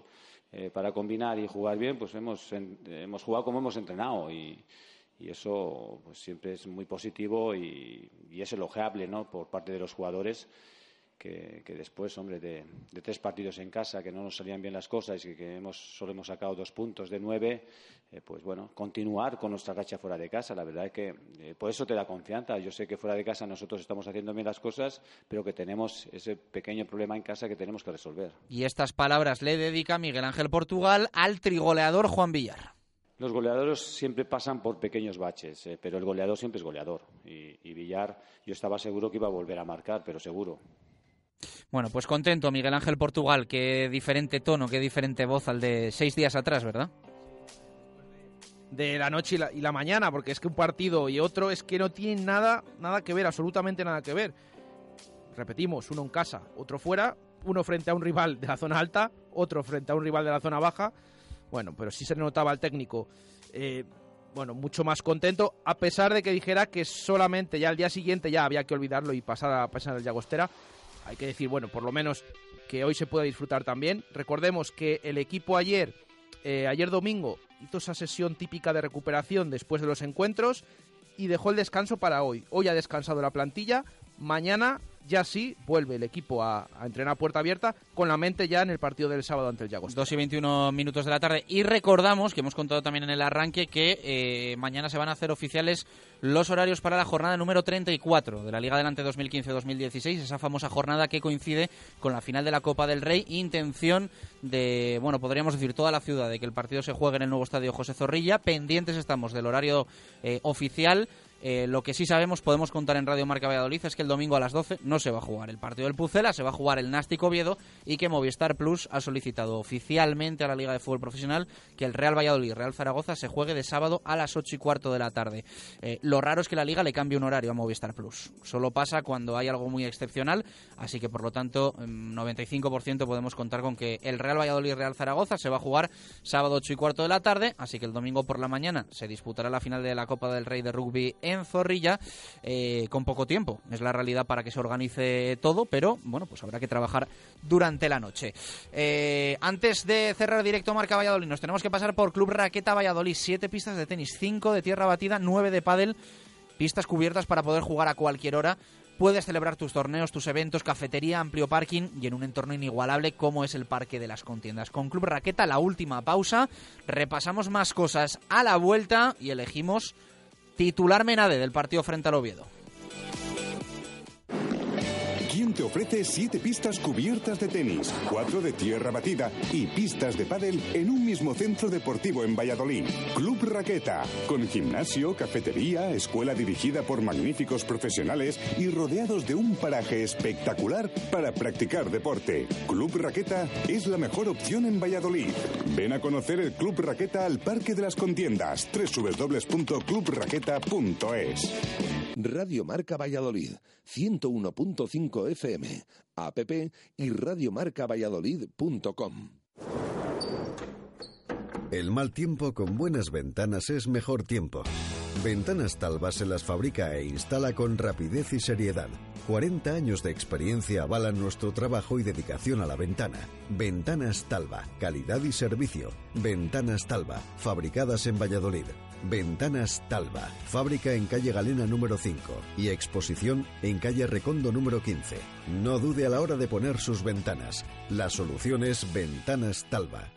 eh, para combinar y jugar bien, pues hemos, hemos jugado como hemos entrenado y, eso pues siempre es muy positivo y, es elogiable ¿no? por parte de los jugadores que, después, hombre, de, tres partidos en casa que no nos salían bien las cosas y que hemos, solo hemos sacado dos puntos de nueve, eh, pues bueno, continuar con nuestra racha fuera de casa. La verdad es que eh, por eso te da confianza. Yo sé que fuera de casa nosotros estamos haciendo bien las cosas, pero que tenemos ese pequeño problema en casa que tenemos que resolver. Y estas palabras le dedica Miguel Ángel Portugal al trigoleador Juan Villar. Los goleadores siempre pasan por pequeños baches, eh, pero el goleador siempre es goleador. y Villar, yo estaba seguro que iba a volver a marcar, pero seguro. Bueno, pues contento, Miguel Ángel Portugal. Qué diferente tono, qué diferente voz al de seis días atrás, ¿verdad? De la noche y la, mañana, porque es que un partido y otro es que no tienen nada, nada que ver, absolutamente nada que ver. Repetimos, uno en casa, otro fuera, uno frente a un rival de la zona alta, otro frente a un rival de la zona baja. Bueno, pero sí se notaba al técnico, eh, bueno, mucho más contento, a pesar de que dijera que solamente ya al día siguiente ya había que olvidarlo y pasar a pasar al Llagostera. Hay que decir, bueno, por lo menos que hoy se pueda disfrutar también. Recordemos que el equipo ayer, eh, ayer domingo, hizo esa sesión típica de recuperación después de los encuentros y dejó el descanso para hoy. Hoy ha descansado la plantilla, mañana ya sí vuelve el equipo a, entrenar a puerta abierta con la mente ya en el partido del sábado ante el Llagos. 2 y 21 minutos de la tarde. Y recordamos, que hemos contado también en el arranque, que eh, mañana se van a hacer oficiales los horarios para la jornada número 34 de la Liga Adelante 2015-2016, esa famosa jornada que coincide con la final de la Copa del Rey. Intención de, bueno, podríamos decir toda la ciudad de que el partido se juegue en el nuevo estadio José Zorrilla. Pendientes estamos del horario eh, oficial. Eh, lo que sí sabemos, podemos contar en Radio Marca Valladolid, es que el domingo a las 12 no se va a jugar el partido del Pucela, se va a jugar el Nástico Oviedo y que Movistar Plus ha solicitado oficialmente a la Liga de Fútbol Profesional que el Real Valladolid Real Zaragoza se juegue de sábado a las 8 y cuarto de la tarde. Eh, lo raro es que la Liga le cambie un horario a Movistar Plus. Solo pasa cuando hay algo muy excepcional, así que por lo tanto, 95% podemos contar con que el Real Valladolid Real Zaragoza se va a jugar sábado 8 y cuarto de la tarde, así que el domingo por la mañana se disputará la final de la Copa del Rey de Rugby en Zorrilla eh, con poco tiempo. Es la realidad para que se organice todo, pero bueno, pues habrá que trabajar durante la noche. Eh, antes de cerrar directo Marca Valladolid, nos tenemos que pasar por Club Raqueta Valladolid. Siete pistas de tenis, cinco de tierra batida, nueve de pádel, pistas cubiertas para poder jugar a cualquier hora. Puedes celebrar tus torneos, tus eventos, cafetería, amplio parking y en un entorno inigualable como es el Parque de las Contiendas. Con Club Raqueta, la última pausa. Repasamos más cosas a la vuelta y elegimos titular Menade del partido frente al Oviedo. ¿Quién te ofrece siete pistas cubiertas de tenis, cuatro de tierra batida y pistas de pádel en un mismo centro deportivo en Valladolid? Club Raqueta, con gimnasio, cafetería, escuela dirigida por magníficos profesionales y rodeados de un paraje espectacular para practicar deporte. Club Raqueta es la mejor opción en Valladolid. Ven a conocer el Club Raqueta al Parque de las Contiendas, www.clubraqueta.es. Radio Marca Valladolid, 101.5 FM, app y radiomarcavalladolid.com. El mal tiempo con buenas ventanas es mejor tiempo. Ventanas Talva se las fabrica e instala con rapidez y seriedad. 40 años de experiencia avalan nuestro trabajo y dedicación a la ventana. Ventanas Talva, calidad y servicio. Ventanas Talva, fabricadas en Valladolid. Ventanas Talva, fábrica en calle Galena número 5 y exposición en calle Recondo número 15. No dude a la hora de poner sus ventanas. La solución es Ventanas Talva.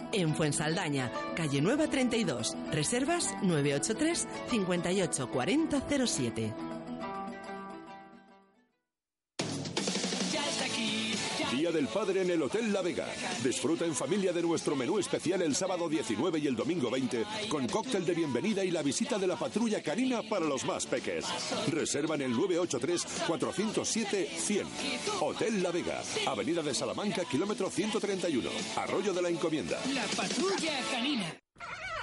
en Fuensaldaña, calle Nueva 32. Reservas 983 58 40 07. Del Padre en el Hotel La Vega. Disfruta en familia de nuestro menú especial el sábado 19 y el domingo 20 con cóctel de bienvenida y la visita de la patrulla Karina para los más peques. Reserva en el 983-407-100. Hotel La Vega, Avenida de Salamanca, kilómetro 131, Arroyo de la Encomienda. La patrulla Karina.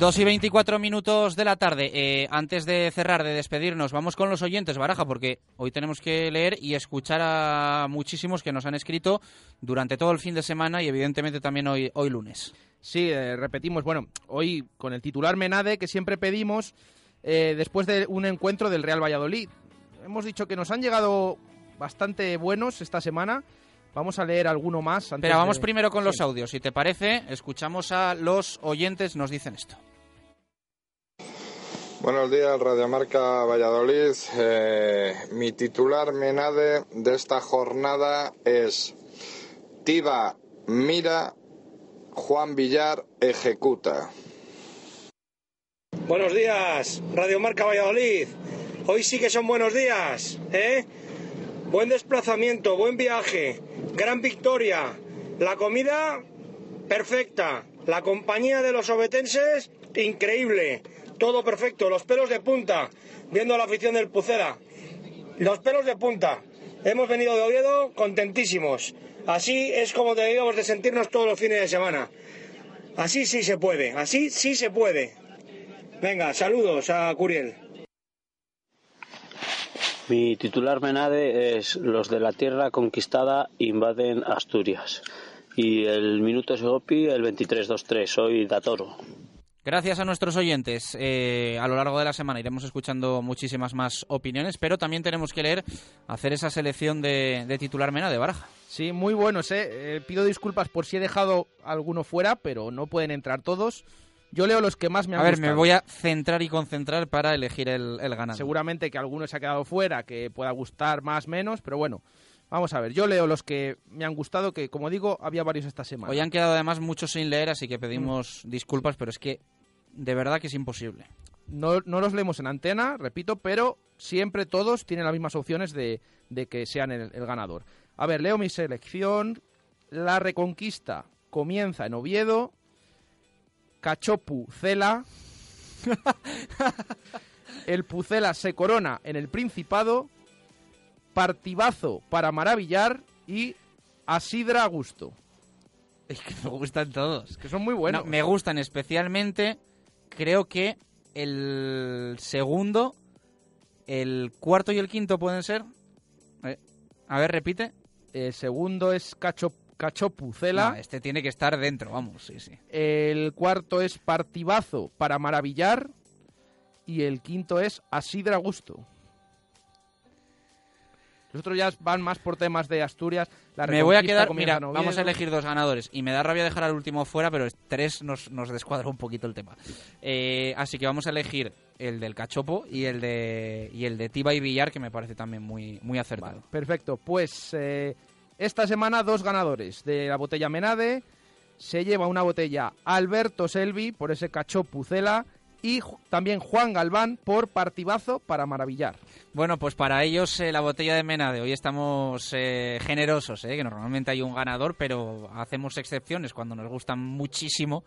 Dos y 24 minutos de la tarde. Eh, antes de cerrar, de despedirnos, vamos con los oyentes, Baraja, porque hoy tenemos que leer y escuchar a muchísimos que nos han escrito durante todo el fin de semana y evidentemente también hoy, hoy lunes. Sí, eh, repetimos, bueno, hoy con el titular Menade que siempre pedimos eh, después de un encuentro del Real Valladolid. Hemos dicho que nos han llegado bastante buenos esta semana. Vamos a leer alguno más. Antes Pero vamos de- primero con Sí. los audios. Si te parece, escuchamos a los oyentes, nos dicen esto. Buenos días, Radiomarca Valladolid. Eh, mi titular Menade de esta jornada es Tiba mira, Juan Villar ejecuta. Buenos días, Radio Marca Valladolid. Hoy sí que son buenos días, ¿eh? Buen desplazamiento, buen viaje, gran victoria. La comida perfecta, la compañía de los obetenses increíble. Todo perfecto, los pelos de punta, viendo la afición del Pucera. Los pelos de punta. Hemos venido de Oviedo contentísimos. Así es como debíamos de sentirnos todos los fines de semana. Así sí se puede, así sí se puede. Venga, saludos a Curiel. Mi titular Menade es Los de la tierra conquistada invaden Asturias. Y el minuto Segopi, el 23-2-3. Soy Datoro. Gracias a nuestros oyentes. Eh, a lo largo de la semana iremos escuchando muchísimas más opiniones, pero también tenemos que leer, hacer esa selección de, de titular Mena de Baraja. Sí, muy buenos, ¿eh? Eh, Pido disculpas por si he dejado alguno fuera, pero no pueden entrar todos. Yo leo los que más me han A ver, gustado. me voy a centrar y concentrar para elegir el, el ganador. Seguramente que alguno se ha quedado fuera, que pueda gustar más menos, pero bueno, vamos a ver. Yo leo los que me han gustado, que como digo, había varios esta semana. Hoy han quedado además muchos sin leer, así que pedimos disculpas, pero es que de verdad que es imposible. No, no los leemos en antena, repito, pero siempre todos tienen las mismas opciones de, de que sean el, el ganador. A ver, leo mi selección. La Reconquista comienza en Oviedo. Cachopu Cela. el Pucela se corona en el Principado. Partibazo para maravillar. Y Asidra a gusto. Es que me gustan todos. Que son muy buenos. No, me gustan especialmente, creo que el segundo, el cuarto y el quinto pueden ser. Eh, A ver, repite. El segundo es Cacho, Cachopucela. No, este tiene que estar dentro, vamos, sí, sí. El cuarto es Partibazo para maravillar. Y el quinto es Asidra Gusto. Los otros ya van más por temas de Asturias. La me voy a quedar, mira, en vamos a elegir dos ganadores y me da rabia dejar al último fuera, pero tres nos, nos descuadra un poquito el tema. Eh, así que vamos a elegir el del Cachopo y el de y el de Tiba y Villar, que me parece también muy, muy acertado. Perfecto, pues eh, esta semana dos ganadores de la botella Menade. Se lleva una botella Alberto Selvi por ese Cachopucela y ju- también Juan Galván por Partibazo para maravillar. Bueno, pues para ellos eh, la botella de mena de hoy estamos eh, generosos, eh, que normalmente hay un ganador, pero hacemos excepciones cuando nos gustan muchísimo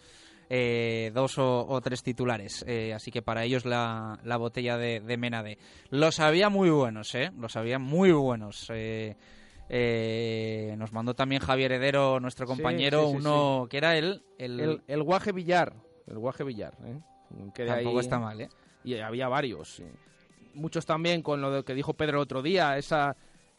eh, dos o, tres titulares. Eh, así que para ellos la, la botella de, de Menade. Los había muy buenos, ¿eh? Los había muy buenos. Eh, nos mandó también Javier Heredero, nuestro compañero, sí, sí, uno que era él, el, El, el Guaje Villar. El Guaje Villar. ¿eh? Que Tampoco ahí- está mal, ¿eh? Y había varios. Muchos también con lo que dijo Pedro el otro día, esa,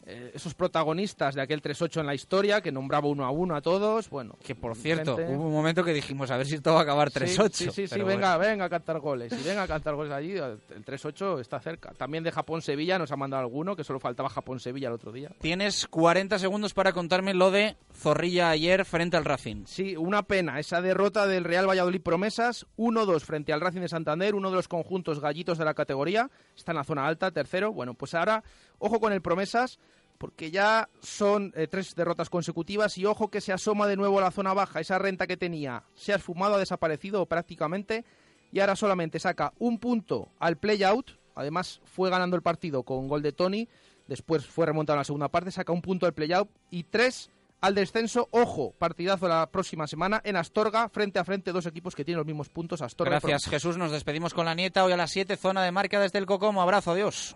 eh, esos protagonistas de aquel 3-8 en la historia, que nombraba uno a uno a todos. Bueno, Que por cierto, gente- hubo un momento que dijimos a ver si esto va a acabar 3-8. Sí, sí, sí, sí, pero venga, venga a cantar goles. Y venga a cantar goles allí. El 3-8 está cerca. También de Japón-Sevilla nos ha mandado alguno, que solo faltaba Japón-Sevilla el otro día. Tienes 40 segundos para contarme lo de Zorrilla ayer frente al Racing. Sí, una pena esa derrota del Real Valladolid Promesas, 1-2 frente al Racing de Santander, uno de los conjuntos gallitos de la categoría, está en la zona alta, tercero. Bueno, pues ahora, ojo con el Promesas, porque ya son eh, tres derrotas consecutivas y ojo que se asoma de nuevo a la zona baja, esa renta que tenía se ha esfumado, ha desaparecido prácticamente y ahora solamente saca un punto al play-out, además fue ganando el partido con gol de Tony, después fue remontado en la segunda parte, saca un punto al play-out y tres al descenso. Ojo, partidazo la próxima semana en Astorga, frente a frente, dos equipos que tienen los mismos puntos. Astorga Gracias. Jesús. Nos despedimos con la nieta hoy a las 7, zona de marca desde el Cocomo. Abrazo, adiós.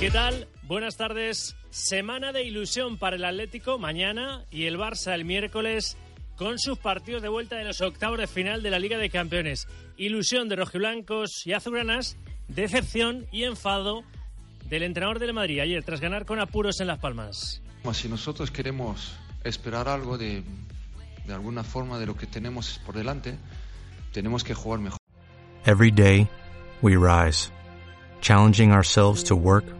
¿Qué tal? Buenas tardes. Semana de ilusión para el Atlético mañana y el Barça el miércoles con sus partidos de vuelta de los octavos de final de la Liga de Campeones. Ilusión de rojiblancos y azulgranas, decepción y enfado del entrenador del Madrid ayer tras ganar con apuros en Las Palmas. Si nosotros queremos esperar algo de, de alguna forma de lo que tenemos por delante, tenemos que jugar mejor. Every day, we rise, challenging ourselves to work